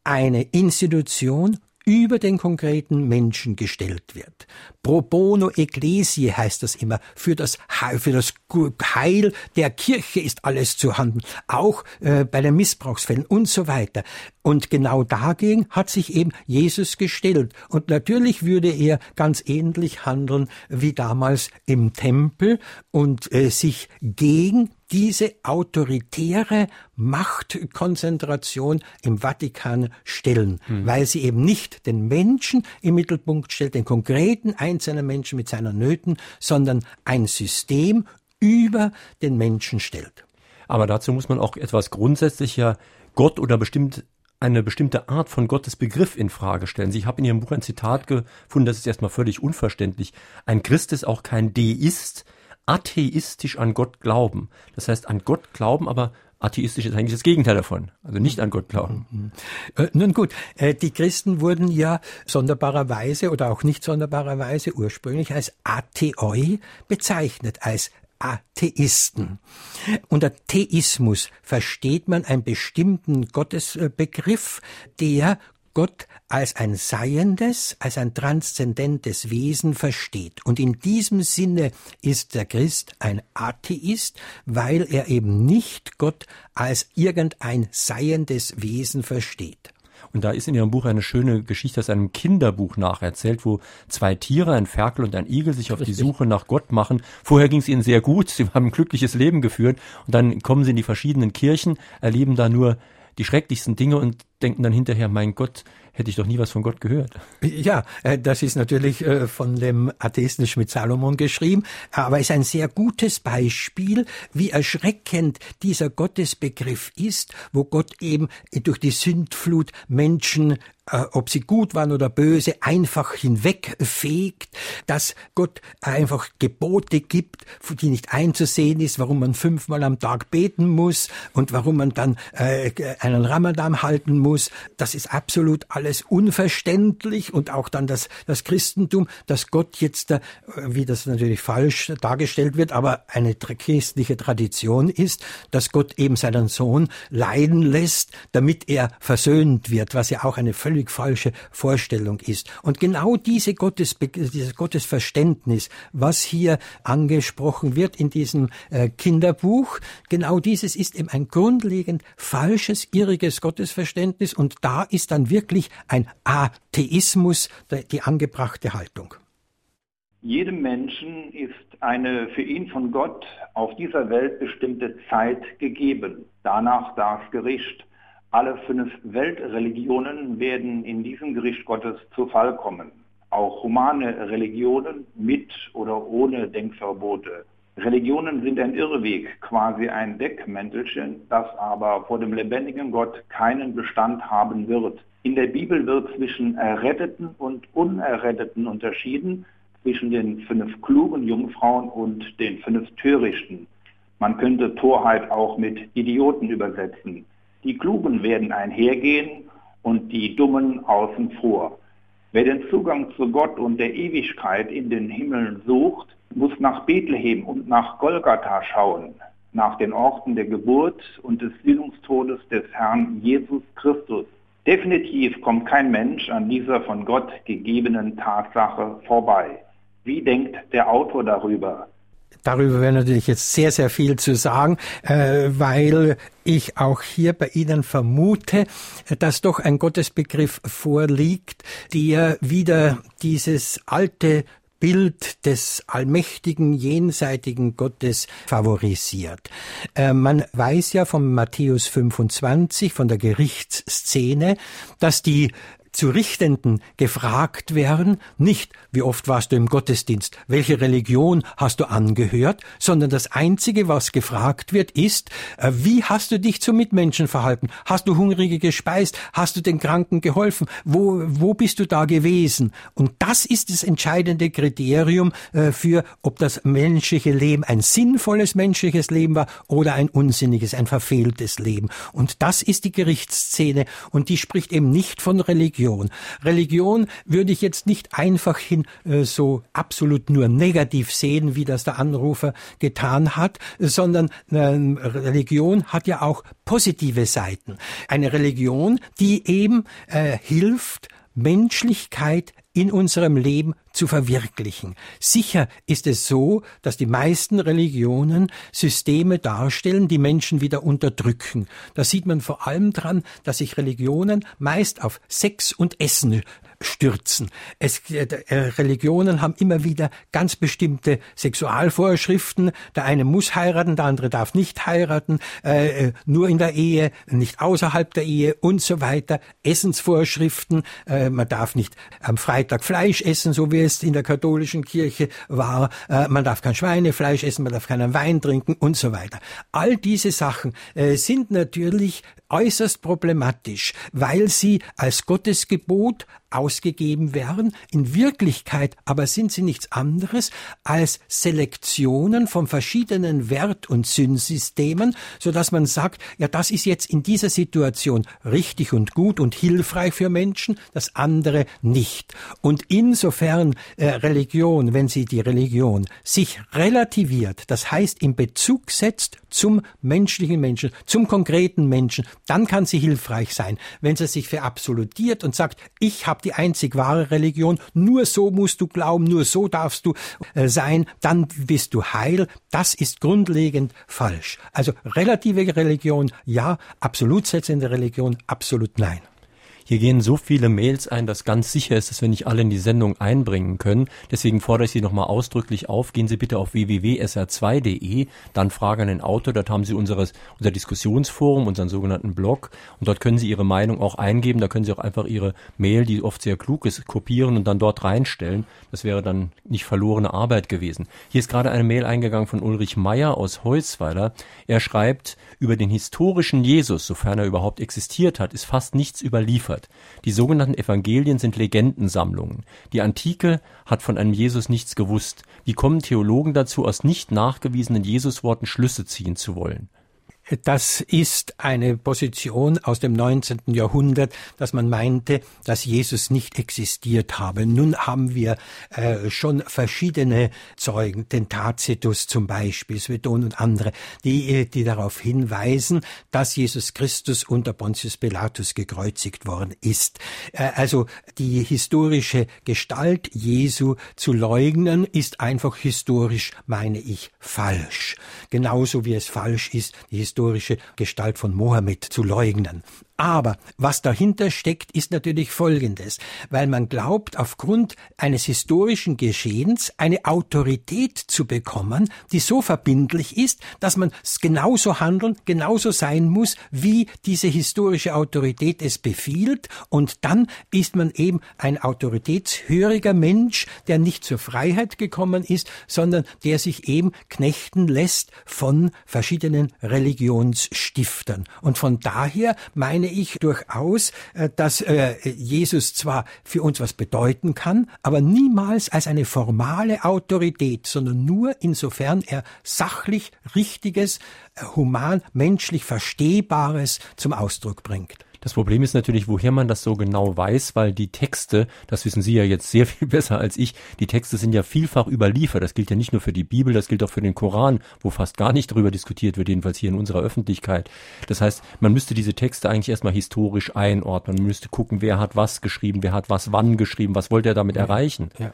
eine Institution über den konkreten Menschen gestellt wird. Pro bono ecclesiae heißt das immer. Für das, für das Heil der Kirche ist alles zu handeln. Auch äh, bei den Missbrauchsfällen und so weiter. Und genau dagegen hat sich eben Jesus gestellt. Und natürlich würde er ganz ähnlich handeln wie damals im Tempel und äh, sich gegen diese autoritäre Machtkonzentration im Vatikan stellen, hm. weil sie eben nicht den Menschen im Mittelpunkt stellt, den konkreten einzelnen Menschen mit seiner Nöten, sondern ein System über den Menschen stellt. Aber dazu muss man auch etwas grundsätzlicher Gott oder bestimmt eine bestimmte Art von Gottes Begriff in Frage stellen. Sie haben in Ihrem Buch ein Zitat gefunden, das ist erstmal völlig unverständlich. Ein Christ ist auch kein Deist, atheistisch an Gott glauben. Das heißt, an Gott glauben, aber atheistisch ist eigentlich das Gegenteil davon. Also nicht an Gott glauben. Äh, nun gut, äh, die Christen wurden ja sonderbarerweise oder auch nicht sonderbarerweise ursprünglich als Atheoi bezeichnet, als Atheisten. Unter Theismus versteht man einen bestimmten Gottesbegriff, der Gott als ein Seiendes, als ein transzendentes Wesen versteht. Und in diesem Sinne ist der Christ ein Atheist, weil er eben nicht Gott als irgendein seiendes Wesen versteht. Und da ist in Ihrem Buch eine schöne Geschichte aus einem Kinderbuch nacherzählt, wo zwei Tiere, ein Ferkel und ein Igel, sich auf Richtig. die Suche nach Gott machen. Vorher ging es ihnen sehr gut, [laughs] sie haben ein glückliches Leben geführt und dann kommen sie in die verschiedenen Kirchen, erleben da nur die schrecklichsten Dinge und denken dann hinterher, mein Gott, hätte ich doch nie was von Gott gehört. Ja, äh, das ist natürlich äh, von dem Atheisten Schmidt Salomon geschrieben, aber ist ein sehr gutes Beispiel, wie erschreckend dieser Gottesbegriff ist, wo Gott eben durch die Sündflut Menschen äh, ob sie gut waren oder böse, einfach hinwegfegt, dass Gott einfach Gebote gibt, die nicht einzusehen ist, warum man fünfmal am Tag beten muss und warum man dann äh, einen Ramadan halten muss. Das ist absolut alles unverständlich und auch dann das, das Christentum, dass Gott jetzt, da, wie das natürlich falsch dargestellt wird, aber eine christliche Tradition ist, dass Gott eben seinen Sohn leiden lässt, damit er versöhnt wird, was ja auch eine völlig falsche Vorstellung ist. Und genau diese Gottes, dieses Gottesverständnis, was hier angesprochen wird in diesem äh, Kinderbuch, genau dieses ist eben ein grundlegend falsches, irriges Gottesverständnis und da ist dann wirklich ein Atheismus die angebrachte Haltung. Jedem Menschen ist eine für ihn von Gott auf dieser Welt bestimmte Zeit gegeben. Danach das Gericht. Alle fünf Weltreligionen werden in diesem Gericht Gottes zu Fall kommen. Auch humane Religionen mit oder ohne Denkverbote. Religionen sind ein Irrweg, quasi ein Deckmäntelchen, das aber vor dem lebendigen Gott keinen Bestand haben wird. In der Bibel wird zwischen Erretteten und Unerretteten unterschieden, zwischen den fünf klugen Jungfrauen und den fünf törichten. Man könnte Torheit auch mit Idioten übersetzen. Die Klugen werden einhergehen und die Dummen außen vor. Wer den Zugang zu Gott und der Ewigkeit in den Himmeln sucht, muss nach Bethlehem und nach Golgatha schauen, nach den Orten der Geburt und des Sühnungstodes des Herrn Jesus Christus. Definitiv kommt kein Mensch an dieser von Gott gegebenen Tatsache vorbei. Wie denkt der Autor darüber? Darüber wäre natürlich jetzt sehr, sehr viel zu sagen, äh, weil ich auch hier bei Ihnen vermute, dass doch ein Gottesbegriff vorliegt, der wieder dieses alte Bild des allmächtigen, jenseitigen Gottes favorisiert. Äh, man weiß ja von Matthäus 25, von der Gerichtsszene, dass die zu Richtenden gefragt werden, nicht wie oft warst du im Gottesdienst, welche Religion hast du angehört, sondern das Einzige, was gefragt wird, ist, äh, wie hast du dich zu Mitmenschen verhalten? Hast du Hungrige gespeist? Hast du den Kranken geholfen? Wo, wo bist du da gewesen? Und das ist das entscheidende Kriterium äh, für, ob das menschliche Leben ein sinnvolles menschliches Leben war oder ein unsinniges, ein verfehltes Leben. Und das ist die Gerichtsszene und die spricht eben nicht von Religion Religion. Religion würde ich jetzt nicht einfach hin äh, so absolut nur negativ sehen, wie das der Anrufer getan hat, sondern äh, Religion hat ja auch positive Seiten. Eine Religion, die eben äh, hilft, Menschlichkeit in unserem Leben zu verwirklichen. Sicher ist es so, dass die meisten Religionen Systeme darstellen, die Menschen wieder unterdrücken. Da sieht man vor allem dran, dass sich Religionen meist auf Sex und Essen stürzen. Es, äh, Religionen haben immer wieder ganz bestimmte Sexualvorschriften. Der eine muss heiraten, der andere darf nicht heiraten, äh, äh, nur in der Ehe, nicht außerhalb der Ehe und so weiter. Essensvorschriften, äh, man darf nicht am Freitag Fleisch essen, so wie es in der katholischen Kirche war. Äh, man darf kein Schweinefleisch essen, man darf keinen Wein trinken und so weiter. All diese Sachen äh, sind natürlich äußerst problematisch, weil sie als Gottesgebot ausgegeben werden. In Wirklichkeit aber sind sie nichts anderes als Selektionen von verschiedenen Wert- und Sinnsystemen, so dass man sagt, ja, das ist jetzt in dieser Situation richtig und gut und hilfreich für Menschen, das andere nicht. Und insofern äh, Religion, wenn sie die Religion sich relativiert, das heißt in Bezug setzt zum menschlichen Menschen, zum konkreten Menschen, dann kann sie hilfreich sein. Wenn sie sich verabsolutiert und sagt, ich habe die einzig wahre Religion, nur so musst du glauben, nur so darfst du äh, sein, dann bist du heil. Das ist grundlegend falsch. Also relative Religion ja, absolut setzende Religion absolut nein. Hier gehen so viele Mails ein, dass ganz sicher ist, dass wir nicht alle in die Sendung einbringen können. Deswegen fordere ich Sie nochmal ausdrücklich auf. Gehen Sie bitte auf www.sr2.de, dann Frage an den Autor. Dort haben Sie unseres, unser Diskussionsforum, unseren sogenannten Blog. Und dort können Sie Ihre Meinung auch eingeben. Da können Sie auch einfach Ihre Mail, die oft sehr klug ist, kopieren und dann dort reinstellen. Das wäre dann nicht verlorene Arbeit gewesen. Hier ist gerade eine Mail eingegangen von Ulrich Meyer aus Heusweiler. Er schreibt, über den historischen Jesus, sofern er überhaupt existiert hat, ist fast nichts überliefert überliefert. Die sogenannten Evangelien sind Legendensammlungen. Die Antike hat von einem Jesus nichts gewusst. Wie kommen Theologen dazu, aus nicht nachgewiesenen Jesusworten Schlüsse ziehen zu wollen? Das ist eine Position aus dem 19. Jahrhundert, dass man meinte, dass Jesus nicht existiert habe. Nun haben wir äh, schon verschiedene Zeugen, den Tacitus zum Beispiel, Sveton und andere, die, äh, die darauf hinweisen, dass Jesus Christus unter Pontius Pilatus gekreuzigt worden ist. Äh, also die historische Gestalt Jesu zu leugnen, ist einfach historisch, meine ich, falsch. Genauso wie es falsch ist, die historische Gestalt von Mohammed zu leugnen. Aber was dahinter steckt, ist natürlich Folgendes, weil man glaubt, aufgrund eines historischen Geschehens eine Autorität zu bekommen, die so verbindlich ist, dass man genauso handeln, genauso sein muss, wie diese historische Autorität es befiehlt. Und dann ist man eben ein autoritätshöriger Mensch, der nicht zur Freiheit gekommen ist, sondern der sich eben knechten lässt von verschiedenen Religionsstiftern. Und von daher meine ich durchaus, äh, dass äh, Jesus zwar für uns was bedeuten kann, aber niemals als eine formale Autorität, sondern nur insofern er sachlich Richtiges, äh, human, menschlich Verstehbares zum Ausdruck bringt. Das Problem ist natürlich, woher man das so genau weiß, weil die Texte, das wissen Sie ja jetzt sehr viel [laughs] besser als ich, die Texte sind ja vielfach überliefert. Das gilt ja nicht nur für die Bibel, das gilt auch für den Koran, wo fast gar nicht darüber diskutiert wird, jedenfalls hier in unserer Öffentlichkeit. Das heißt, man müsste diese Texte eigentlich erstmal historisch einordnen. Man müsste gucken, wer hat was geschrieben, wer hat was wann geschrieben, was wollte er damit ja, erreichen. Ja.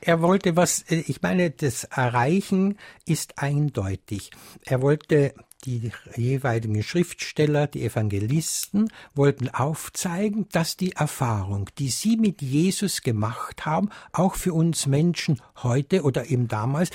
Er wollte was, äh, ich meine, das Erreichen ist eindeutig. Er wollte die jeweiligen Schriftsteller, die Evangelisten wollten aufzeigen, dass die Erfahrung, die sie mit Jesus gemacht haben, auch für uns Menschen heute oder eben damals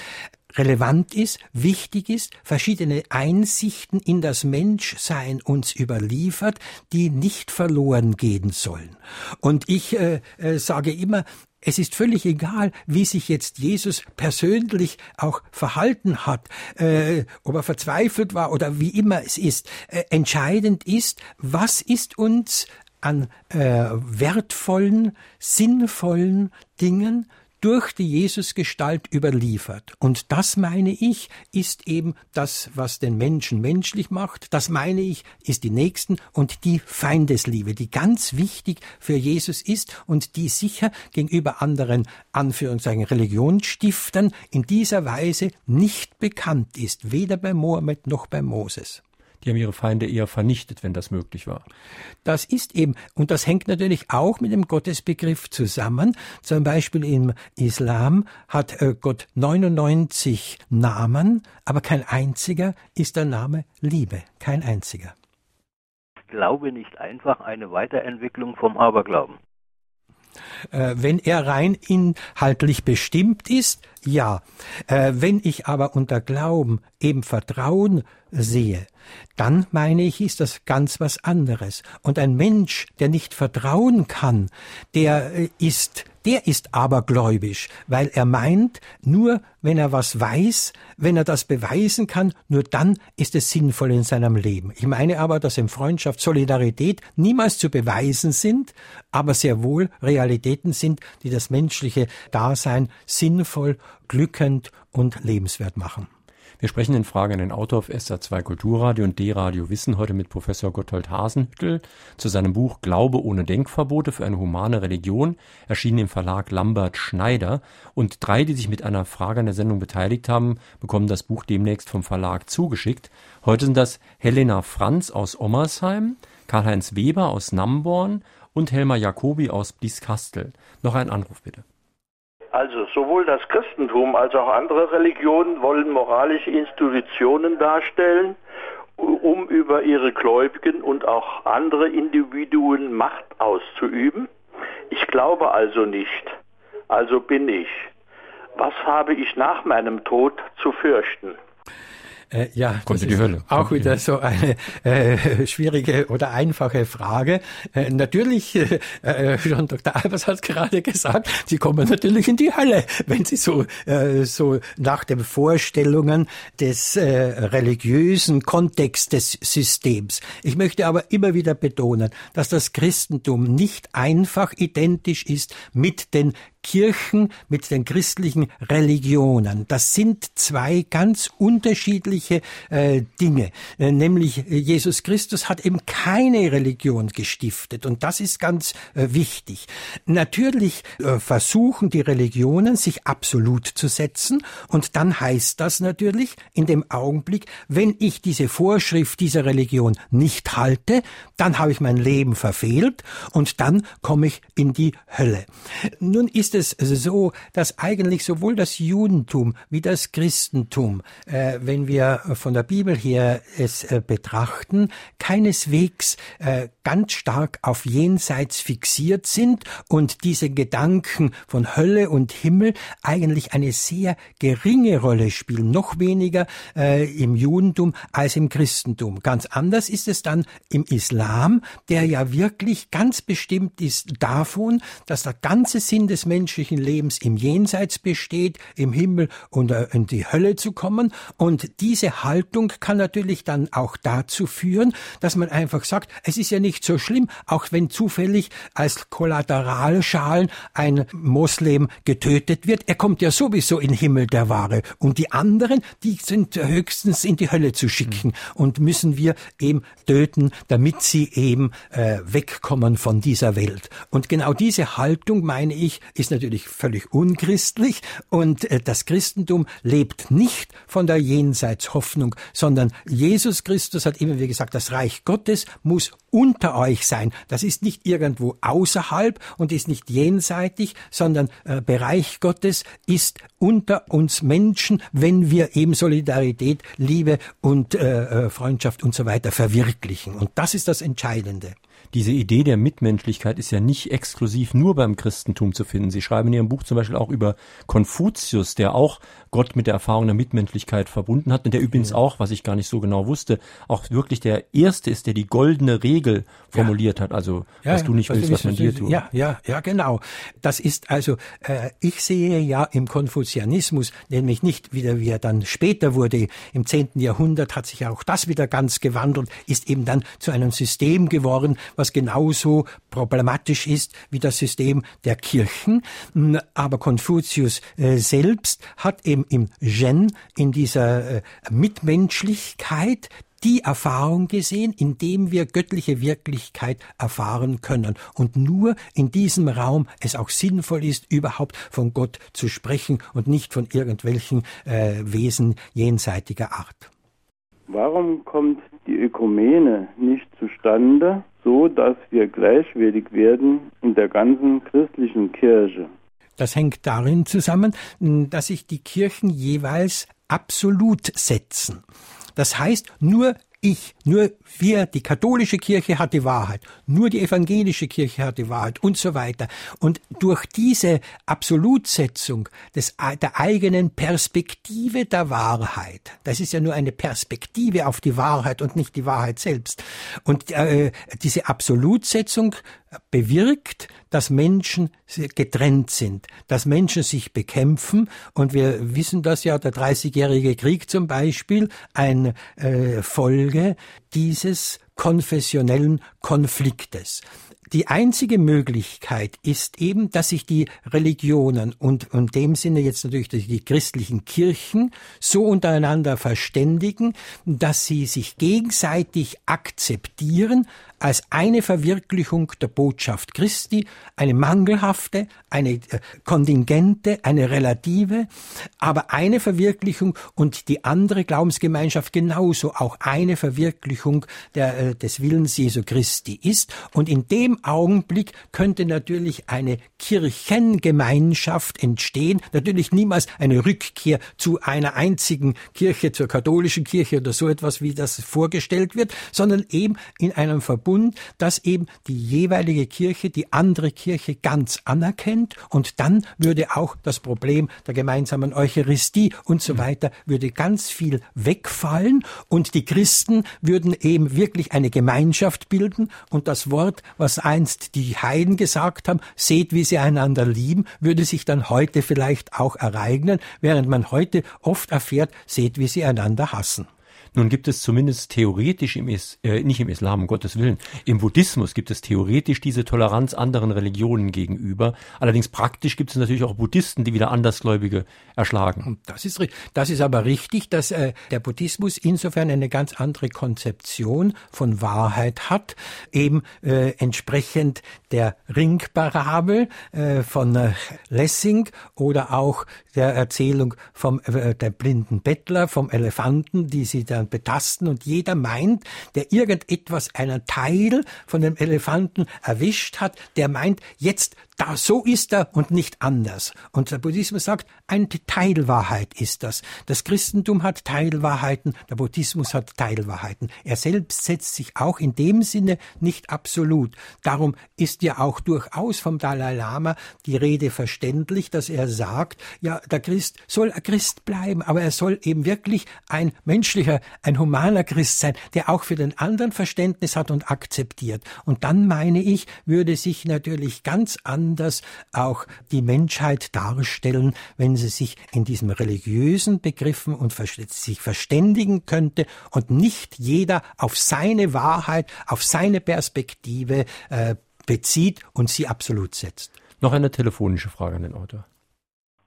relevant ist, wichtig ist, verschiedene Einsichten in das Menschsein uns überliefert, die nicht verloren gehen sollen. Und ich äh, äh, sage immer, es ist völlig egal, wie sich jetzt Jesus persönlich auch verhalten hat, äh, ob er verzweifelt war oder wie immer es ist. Äh, entscheidend ist, was ist uns an äh, wertvollen, sinnvollen Dingen durch die Jesusgestalt überliefert. Und das meine ich, ist eben das, was den Menschen menschlich macht. Das meine ich, ist die Nächsten und die Feindesliebe, die ganz wichtig für Jesus ist und die sicher gegenüber anderen Anführungszeichen Religionsstiftern in dieser Weise nicht bekannt ist, weder bei Mohammed noch bei Moses. Die haben ihre Feinde eher vernichtet, wenn das möglich war. Das ist eben, und das hängt natürlich auch mit dem Gottesbegriff zusammen. Zum Beispiel im Islam hat äh, Gott 99 Namen, aber kein einziger ist der Name Liebe. Kein einziger. Glaube nicht einfach eine Weiterentwicklung vom Aberglauben. Äh, wenn er rein inhaltlich bestimmt ist, ja. Äh, wenn ich aber unter Glauben eben Vertrauen sehe, dann meine ich, ist das ganz was anderes. Und ein Mensch, der nicht vertrauen kann, der äh, ist der ist abergläubisch, weil er meint, nur wenn er was weiß, wenn er das beweisen kann, nur dann ist es sinnvoll in seinem Leben. Ich meine aber, dass in Freundschaft Solidarität niemals zu beweisen sind, aber sehr wohl Realitäten sind, die das menschliche Dasein sinnvoll, glückend und lebenswert machen. Wir sprechen in Frage an den Autor auf SA2 Kulturradio und D-Radio Wissen heute mit Professor Gotthold Hasenhüttel zu seinem Buch Glaube ohne Denkverbote für eine humane Religion, erschienen im Verlag Lambert Schneider. Und drei, die sich mit einer Frage an der Sendung beteiligt haben, bekommen das Buch demnächst vom Verlag zugeschickt. Heute sind das Helena Franz aus Ommersheim, Karl-Heinz Weber aus Namborn und Helma Jacobi aus Blieskastel. Noch ein Anruf bitte. Also sowohl das Christentum als auch andere Religionen wollen moralische Institutionen darstellen, um über ihre Gläubigen und auch andere Individuen Macht auszuüben. Ich glaube also nicht. Also bin ich. Was habe ich nach meinem Tod zu fürchten? Äh, ja, Kommt das die Hölle. auch wieder so eine äh, schwierige oder einfache Frage. Äh, natürlich, äh, äh, schon Dr. Albers hat gerade gesagt, Sie kommen natürlich in die Hölle, wenn Sie so, äh, so nach den Vorstellungen des äh, religiösen Kontextes Systems. Ich möchte aber immer wieder betonen, dass das Christentum nicht einfach identisch ist mit den Kirchen mit den christlichen Religionen. Das sind zwei ganz unterschiedliche äh, Dinge. Äh, nämlich äh, Jesus Christus hat eben keine Religion gestiftet und das ist ganz äh, wichtig. Natürlich äh, versuchen die Religionen sich absolut zu setzen und dann heißt das natürlich in dem Augenblick, wenn ich diese Vorschrift dieser Religion nicht halte, dann habe ich mein Leben verfehlt und dann komme ich in die Hölle. Nun ist es so, dass eigentlich sowohl das Judentum wie das Christentum, äh, wenn wir von der Bibel her es äh, betrachten, keineswegs äh, ganz stark auf Jenseits fixiert sind und diese Gedanken von Hölle und Himmel eigentlich eine sehr geringe Rolle spielen, noch weniger äh, im Judentum als im Christentum. Ganz anders ist es dann im Islam, der ja wirklich ganz bestimmt ist davon, dass der ganze Sinn des menschlichen Lebens im Jenseits besteht, im Himmel und äh, in die Hölle zu kommen. Und diese Haltung kann natürlich dann auch dazu führen, dass man einfach sagt, es ist ja nicht so schlimm, auch wenn zufällig als Kollateralschalen ein Moslem getötet wird. Er kommt ja sowieso in den Himmel der Ware. Und die anderen, die sind höchstens in die Hölle zu schicken mhm. und müssen wir eben töten, damit sie eben äh, wegkommen von dieser Welt. Und genau diese Haltung, meine ich, ist natürlich völlig unchristlich und äh, das Christentum lebt nicht von der Jenseitshoffnung, sondern Jesus Christus hat immer wieder gesagt, das Reich Gottes muss unter euch sein. Das ist nicht irgendwo außerhalb und ist nicht jenseitig, sondern äh, Bereich Gottes ist unter uns Menschen, wenn wir eben Solidarität, Liebe und äh, äh Freundschaft und so weiter verwirklichen. Und das ist das Entscheidende. Diese Idee der Mitmenschlichkeit ist ja nicht exklusiv nur beim Christentum zu finden. Sie schreiben in Ihrem Buch zum Beispiel auch über Konfuzius, der auch Gott mit der Erfahrung der Mitmenschlichkeit verbunden hat und der übrigens ja. auch, was ich gar nicht so genau wusste, auch wirklich der Erste ist, der die goldene Regel formuliert ja. hat. Also, ja, was du nicht was willst, was man dir tut. Ja, ja, ja, genau. Das ist also, äh, ich sehe ja im Konfuzianismus, nämlich nicht wieder, wie er dann später wurde, im zehnten Jahrhundert hat sich auch das wieder ganz gewandelt, ist eben dann zu einem System geworden, was genauso problematisch ist wie das System der Kirchen. Hm, aber Konfuzius äh, selbst hat eben im Gen, in dieser äh, Mitmenschlichkeit, die Erfahrung gesehen, indem wir göttliche Wirklichkeit erfahren können. Und nur in diesem Raum es auch sinnvoll ist, überhaupt von Gott zu sprechen und nicht von irgendwelchen äh, Wesen jenseitiger Art. Warum kommt die Ökumene nicht zustande, so dass wir gleichwertig werden in der ganzen christlichen Kirche? Das hängt darin zusammen, dass sich die Kirchen jeweils absolut setzen. Das heißt, nur ich, nur wir, die katholische Kirche hat die Wahrheit, nur die evangelische Kirche hat die Wahrheit und so weiter. Und durch diese Absolutsetzung des, der eigenen Perspektive der Wahrheit, das ist ja nur eine Perspektive auf die Wahrheit und nicht die Wahrheit selbst. Und äh, diese Absolutsetzung bewirkt, dass Menschen getrennt sind, dass Menschen sich bekämpfen. Und wir wissen das ja, der Dreißigjährige Krieg zum Beispiel, eine äh, Folge dieses konfessionellen Konfliktes. Die einzige Möglichkeit ist eben, dass sich die Religionen und in dem Sinne jetzt natürlich die christlichen Kirchen so untereinander verständigen, dass sie sich gegenseitig akzeptieren als eine Verwirklichung der Botschaft Christi, eine mangelhafte, eine äh, kontingente, eine relative, aber eine Verwirklichung und die andere Glaubensgemeinschaft genauso auch eine Verwirklichung der, äh, des Willens Jesu Christi ist. Und in dem Augenblick könnte natürlich eine Kirchengemeinschaft entstehen, natürlich niemals eine Rückkehr zu einer einzigen Kirche, zur katholischen Kirche oder so etwas, wie das vorgestellt wird, sondern eben in einem Verbund Bund, dass eben die jeweilige Kirche die andere Kirche ganz anerkennt und dann würde auch das Problem der gemeinsamen Eucharistie und so weiter würde ganz viel wegfallen und die Christen würden eben wirklich eine Gemeinschaft bilden und das Wort, was einst die Heiden gesagt haben, seht, wie sie einander lieben, würde sich dann heute vielleicht auch ereignen, während man heute oft erfährt, seht, wie sie einander hassen. Nun gibt es zumindest theoretisch im Is äh, nicht im Islam, um Gottes Willen, im Buddhismus gibt es theoretisch diese Toleranz anderen Religionen gegenüber. Allerdings praktisch gibt es natürlich auch Buddhisten, die wieder Andersgläubige erschlagen. Das ist, das ist aber richtig, dass äh, der Buddhismus insofern eine ganz andere Konzeption von Wahrheit hat, eben äh, entsprechend der Ringparabel äh, von äh, Lessing oder auch der Erzählung vom äh, der blinden Bettler, vom Elefanten, die sie dann betasten und jeder meint, der irgendetwas einen Teil von dem Elefanten erwischt hat, der meint, jetzt da, so ist er und nicht anders. Und der Buddhismus sagt, eine Teilwahrheit ist das. Das Christentum hat Teilwahrheiten, der Buddhismus hat Teilwahrheiten. Er selbst setzt sich auch in dem Sinne nicht absolut. Darum ist ja auch durchaus vom Dalai Lama die Rede verständlich, dass er sagt, ja, der Christ soll ein Christ bleiben, aber er soll eben wirklich ein menschlicher, ein humaner Christ sein, der auch für den anderen Verständnis hat und akzeptiert. Und dann meine ich, würde sich natürlich ganz anders auch die Menschheit darstellen, wenn sie sich in diesen religiösen Begriffen und sich verständigen könnte und nicht jeder auf seine Wahrheit, auf seine Perspektive äh, bezieht und sie absolut setzt. Noch eine telefonische Frage an den Autor.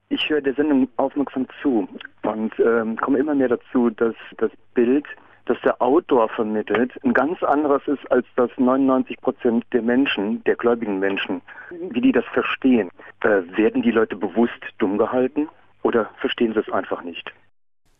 Ich höre der Sendung aufmerksam zu und ähm, komme immer mehr dazu, dass das Bild das der Autor vermittelt, ein ganz anderes ist als das 99 Prozent der Menschen, der gläubigen Menschen, wie die das verstehen. Äh, werden die Leute bewusst dumm gehalten oder verstehen sie es einfach nicht?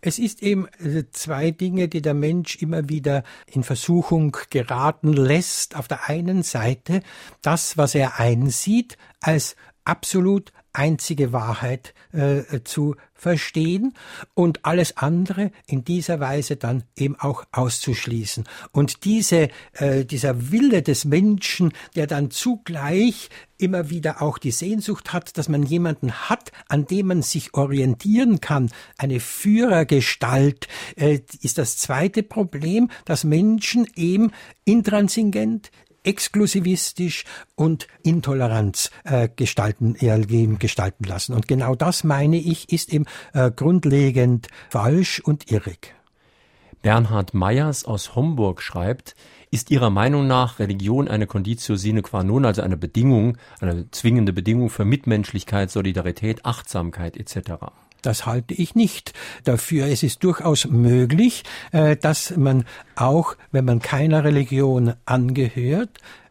Es ist eben äh, zwei Dinge, die der Mensch immer wieder in Versuchung geraten lässt. Auf der einen Seite das, was er einsieht, als absolut einzige Wahrheit äh, zu verstehen und alles andere in dieser Weise dann eben auch auszuschließen. Und diese, äh, dieser Wille des Menschen, der dann zugleich immer wieder auch die Sehnsucht hat, dass man jemanden hat, an dem man sich orientieren kann, eine Führergestalt, äh, ist das zweite Problem, dass Menschen eben intransigent, exklusivistisch und Intoleranz äh, gestalten, ihr Leben gestalten lassen. Und genau das, meine ich, ist eben äh, grundlegend falsch und irrig. Bernhard Meyers aus Homburg schreibt, ist Ihrer Meinung nach Religion eine Conditio sine qua non, also eine Bedingung, eine zwingende Bedingung für Mitmenschlichkeit, Solidarität, Achtsamkeit etc.? Das halte ich nicht dafür. Es ist durchaus möglich, äh, dass man auch, wenn man keiner Religion angehört,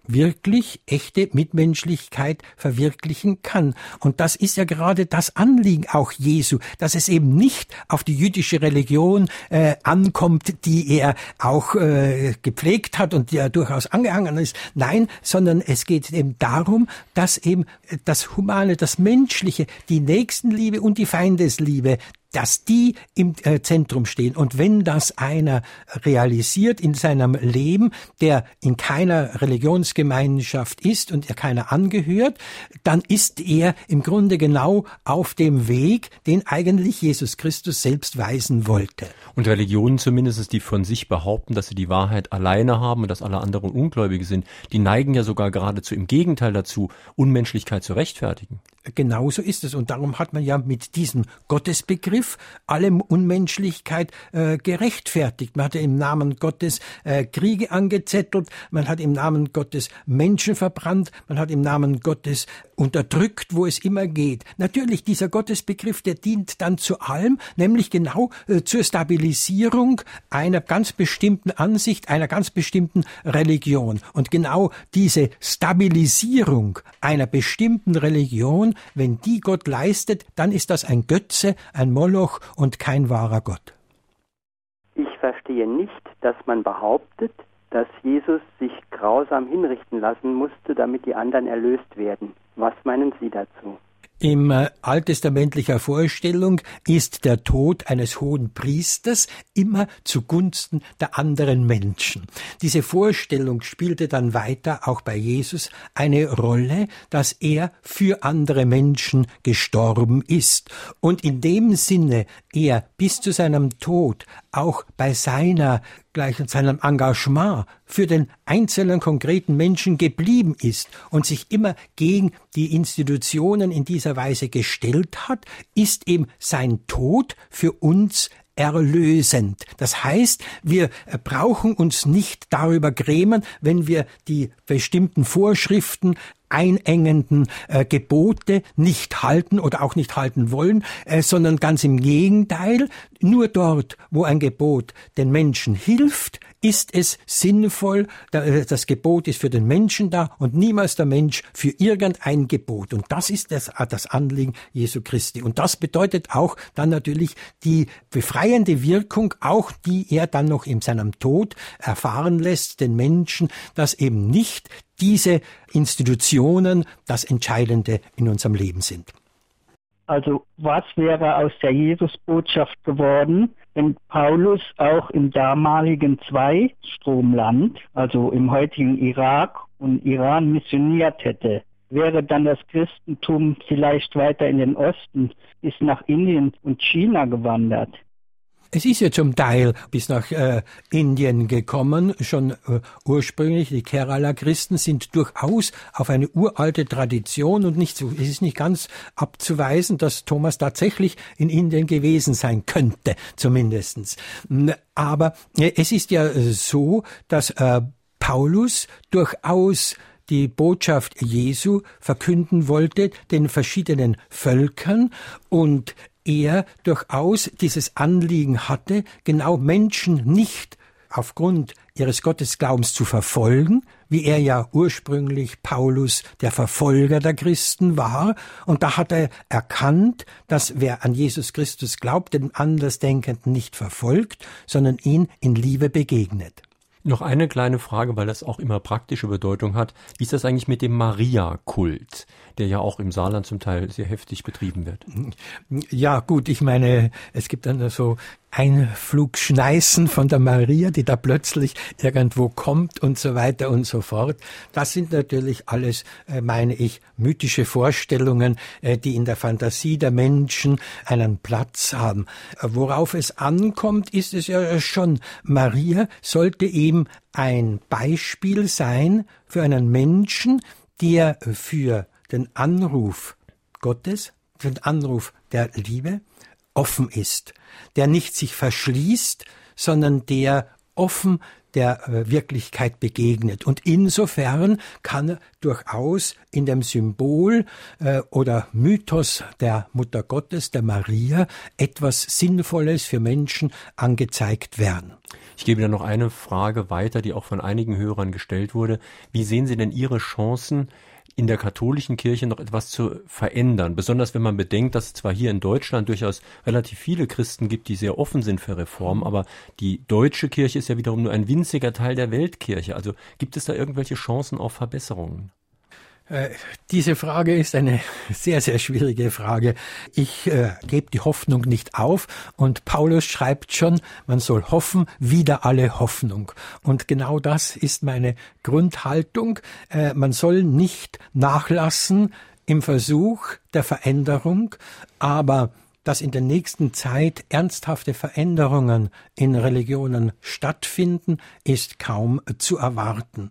wirklich echte Mitmenschlichkeit verwirklichen kann. Und das ist ja gerade das Anliegen auch Jesu, dass es eben nicht auf die jüdische Religion äh, ankommt, die er auch äh, gepflegt hat und die er durchaus angehangen ist. Nein, sondern es geht eben darum, dass eben das Humane, das Menschliche, die Nächstenliebe und die Feindesliebe, dass die im äh, Zentrum stehen. Und wenn das einer realisiert in seinem Leben, der in keiner Religionsgemeinschaft ist und er keiner angehört, dann ist er im Grunde genau auf dem Weg, den eigentlich Jesus Christus selbst weisen wollte. Und Religionen zumindest, die von sich behaupten, dass sie die Wahrheit alleine haben und dass alle anderen Ungläubige sind, die neigen ja sogar geradezu im Gegenteil dazu, Unmenschlichkeit zu rechtfertigen. Genauso ist es. Und darum hat man ja mit diesem Gottesbegriff alle Unmenschlichkeit äh, gerechtfertigt. Man hat im Namen Gottes äh, Kriege angezettelt, man hat im Namen Gottes Menschen verbrannt, man hat im Namen Gottes unterdrückt, wo es immer geht. Natürlich, dieser Gottesbegriff, der dient dann zu allem, nämlich genau äh, zur Stabilisierung einer ganz bestimmten Ansicht, einer ganz bestimmten Religion. Und genau diese Stabilisierung einer bestimmten Religion, wenn die Gott leistet, dann ist das ein Götze, ein Moloch und kein wahrer Gott. Ich verstehe nicht, dass man behauptet, dass Jesus sich grausam hinrichten lassen musste, damit die anderen erlöst werden. Was meinen Sie dazu? Im äh, alttestamentlicher Vorstellung ist der Tod eines hohen Priesters immer zugunsten der anderen Menschen. Diese Vorstellung spielte dann weiter auch bei Jesus eine Rolle, dass er für andere Menschen gestorben ist und in dem Sinne er bis zu seinem Tod auch bei seiner gleich in seinem Engagement für den einzelnen konkreten Menschen geblieben ist und sich immer gegen die Institutionen in dieser Weise gestellt hat, ist eben sein Tod für uns erlösend. Das heißt, wir brauchen uns nicht darüber grämen, wenn wir die bestimmten Vorschriften einengenden äh, Gebote nicht halten oder auch nicht halten wollen, äh, sondern ganz im Gegenteil, nur dort, wo ein Gebot den Menschen hilft, ist es sinnvoll, äh, das Gebot ist für den Menschen da und niemals der Mensch für irgendein Gebot. Und das ist das, äh, das Anliegen Jesu Christi. Und das bedeutet auch dann natürlich die befreiende Wirkung, auch die er dann noch in seinem Tod erfahren lässt, den Menschen, dass eben nicht diese Institutionen das Entscheidende in unserem Leben sind. Also was wäre aus der Jesusbotschaft geworden, wenn Paulus auch im damaligen Zweistromland, also im heutigen Irak und Iran missioniert hätte? Wäre dann das Christentum vielleicht weiter in den Osten, ist nach Indien und China gewandert? Es ist ja zum Teil bis nach äh, Indien gekommen, schon äh, ursprünglich. Die Kerala-Christen sind durchaus auf eine uralte Tradition und nicht so, es ist nicht ganz abzuweisen, dass Thomas tatsächlich in Indien gewesen sein könnte, zumindestens. Aber äh, es ist ja so, dass äh, Paulus durchaus die Botschaft Jesu verkünden wollte den verschiedenen Völkern und er durchaus dieses Anliegen hatte, genau Menschen nicht aufgrund ihres Gottesglaubens zu verfolgen, wie er ja ursprünglich Paulus der Verfolger der Christen war, und da hat er erkannt, dass wer an Jesus Christus glaubt, den Andersdenkenden nicht verfolgt, sondern ihn in Liebe begegnet. Noch eine kleine Frage, weil das auch immer praktische Bedeutung hat. Wie ist das eigentlich mit dem Maria-Kult, der ja auch im Saarland zum Teil sehr heftig betrieben wird? Ja, gut, ich meine, es gibt dann so Einflugschneißen von der Maria, die da plötzlich irgendwo kommt und so weiter und so fort. Das sind natürlich alles, äh, meine ich, mythische Vorstellungen, äh, die in der Fantasie der Menschen einen Platz haben. Worauf es ankommt, ist es ja schon, Maria sollte eben ein Beispiel sein für einen Menschen, der für den Anruf Gottes, den Anruf der Liebe, offen ist, der nicht sich verschließt, sondern der offen der äh, Wirklichkeit begegnet. Und insofern kann durchaus in dem Symbol äh, oder Mythos der Mutter Gottes, der Maria, etwas Sinnvolles für Menschen angezeigt werden. Ich gebe da noch eine Frage weiter, die auch von einigen Hörern gestellt wurde. Wie sehen Sie denn Ihre Chancen, in der katholischen Kirche noch etwas zu verändern. Besonders wenn man bedenkt, dass es zwar hier in Deutschland durchaus relativ viele Christen gibt, die sehr offen sind für Reformen, aber die deutsche Kirche ist ja wiederum nur ein winziger Teil der Weltkirche. Also gibt es da irgendwelche Chancen auf Verbesserungen? Äh, diese Frage ist eine [laughs] sehr, sehr schwierige Frage. Ich äh, gebe die Hoffnung nicht auf und Paulus schreibt schon, man soll hoffen, wieder alle Hoffnung. Und genau das ist meine Grundhaltung. Äh, man soll nicht nachlassen im Versuch der Veränderung, aber dass in der nächsten Zeit ernsthafte Veränderungen in Religionen stattfinden, ist kaum zu erwarten.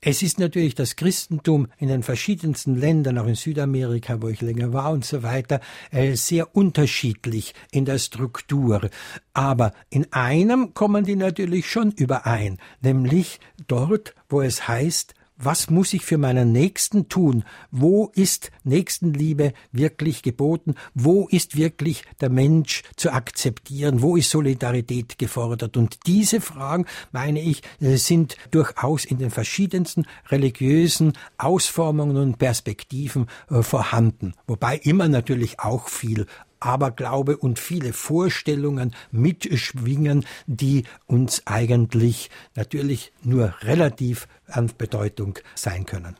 Es ist natürlich das Christentum in den verschiedensten Ländern, auch in Südamerika, wo ich länger war und so weiter, äh, sehr unterschiedlich in der Struktur. Aber in einem kommen die natürlich schon überein, nämlich dort, wo es heißt, was muss ich für meinen Nächsten tun? Wo ist Nächstenliebe wirklich geboten? Wo ist wirklich der Mensch zu akzeptieren? Wo ist Solidarität gefordert? Und diese Fragen, meine ich, äh, sind durchaus in den verschiedensten religiösen Ausformungen und Perspektiven äh, vorhanden. Wobei immer natürlich auch viel Aberglaube und viele Vorstellungen mitschwingen, die uns eigentlich natürlich nur relativ an Bedeutung sein können.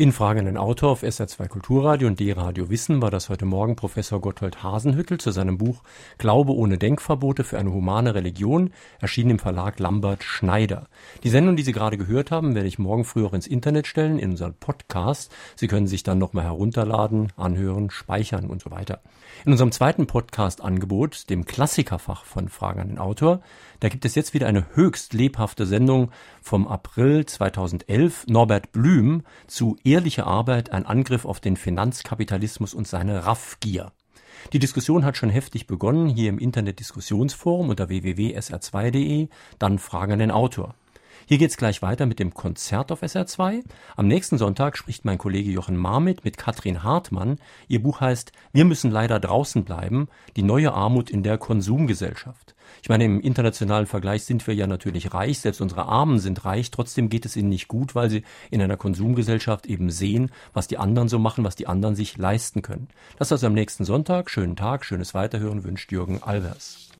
In Frage an den Autor auf SR2 Kulturradio und D-Radio Wissen war das heute Morgen Professor Gotthold Hasenhüttel zu seinem Buch Glaube ohne Denkverbote für eine humane Religion, erschienen im Verlag Lambert Schneider. Die Sendung, die Sie gerade gehört haben, werde ich morgen früh auch ins Internet stellen, in unseren Podcast. Sie können sich dann nochmal herunterladen, anhören, speichern und so weiter. In unserem zweiten Podcast-Angebot, dem Klassikerfach von Fragen an den Autor, da gibt es jetzt wieder eine höchst lebhafte Sendung vom April 2011. Norbert Blüm zu Ehrliche Arbeit, ein Angriff auf den Finanzkapitalismus und seine Raffgier. Die Diskussion hat schon heftig begonnen hier im Internet-Diskussionsforum unter www.sr2.de, dann Fragen an den Autor. Hier geht's gleich weiter mit dem Konzert auf SR2. Am nächsten Sonntag spricht mein Kollege Jochen Marmit mit Katrin Hartmann. Ihr Buch heißt Wir müssen leider draußen bleiben, die neue Armut in der Konsumgesellschaft. Ich meine, im internationalen Vergleich sind wir ja natürlich reich, selbst unsere Armen sind reich, trotzdem geht es ihnen nicht gut, weil sie in einer Konsumgesellschaft eben sehen, was die anderen so machen, was die anderen sich leisten können. Das also am nächsten Sonntag. Schönen Tag, schönes Weiterhören wünscht Jürgen Albers.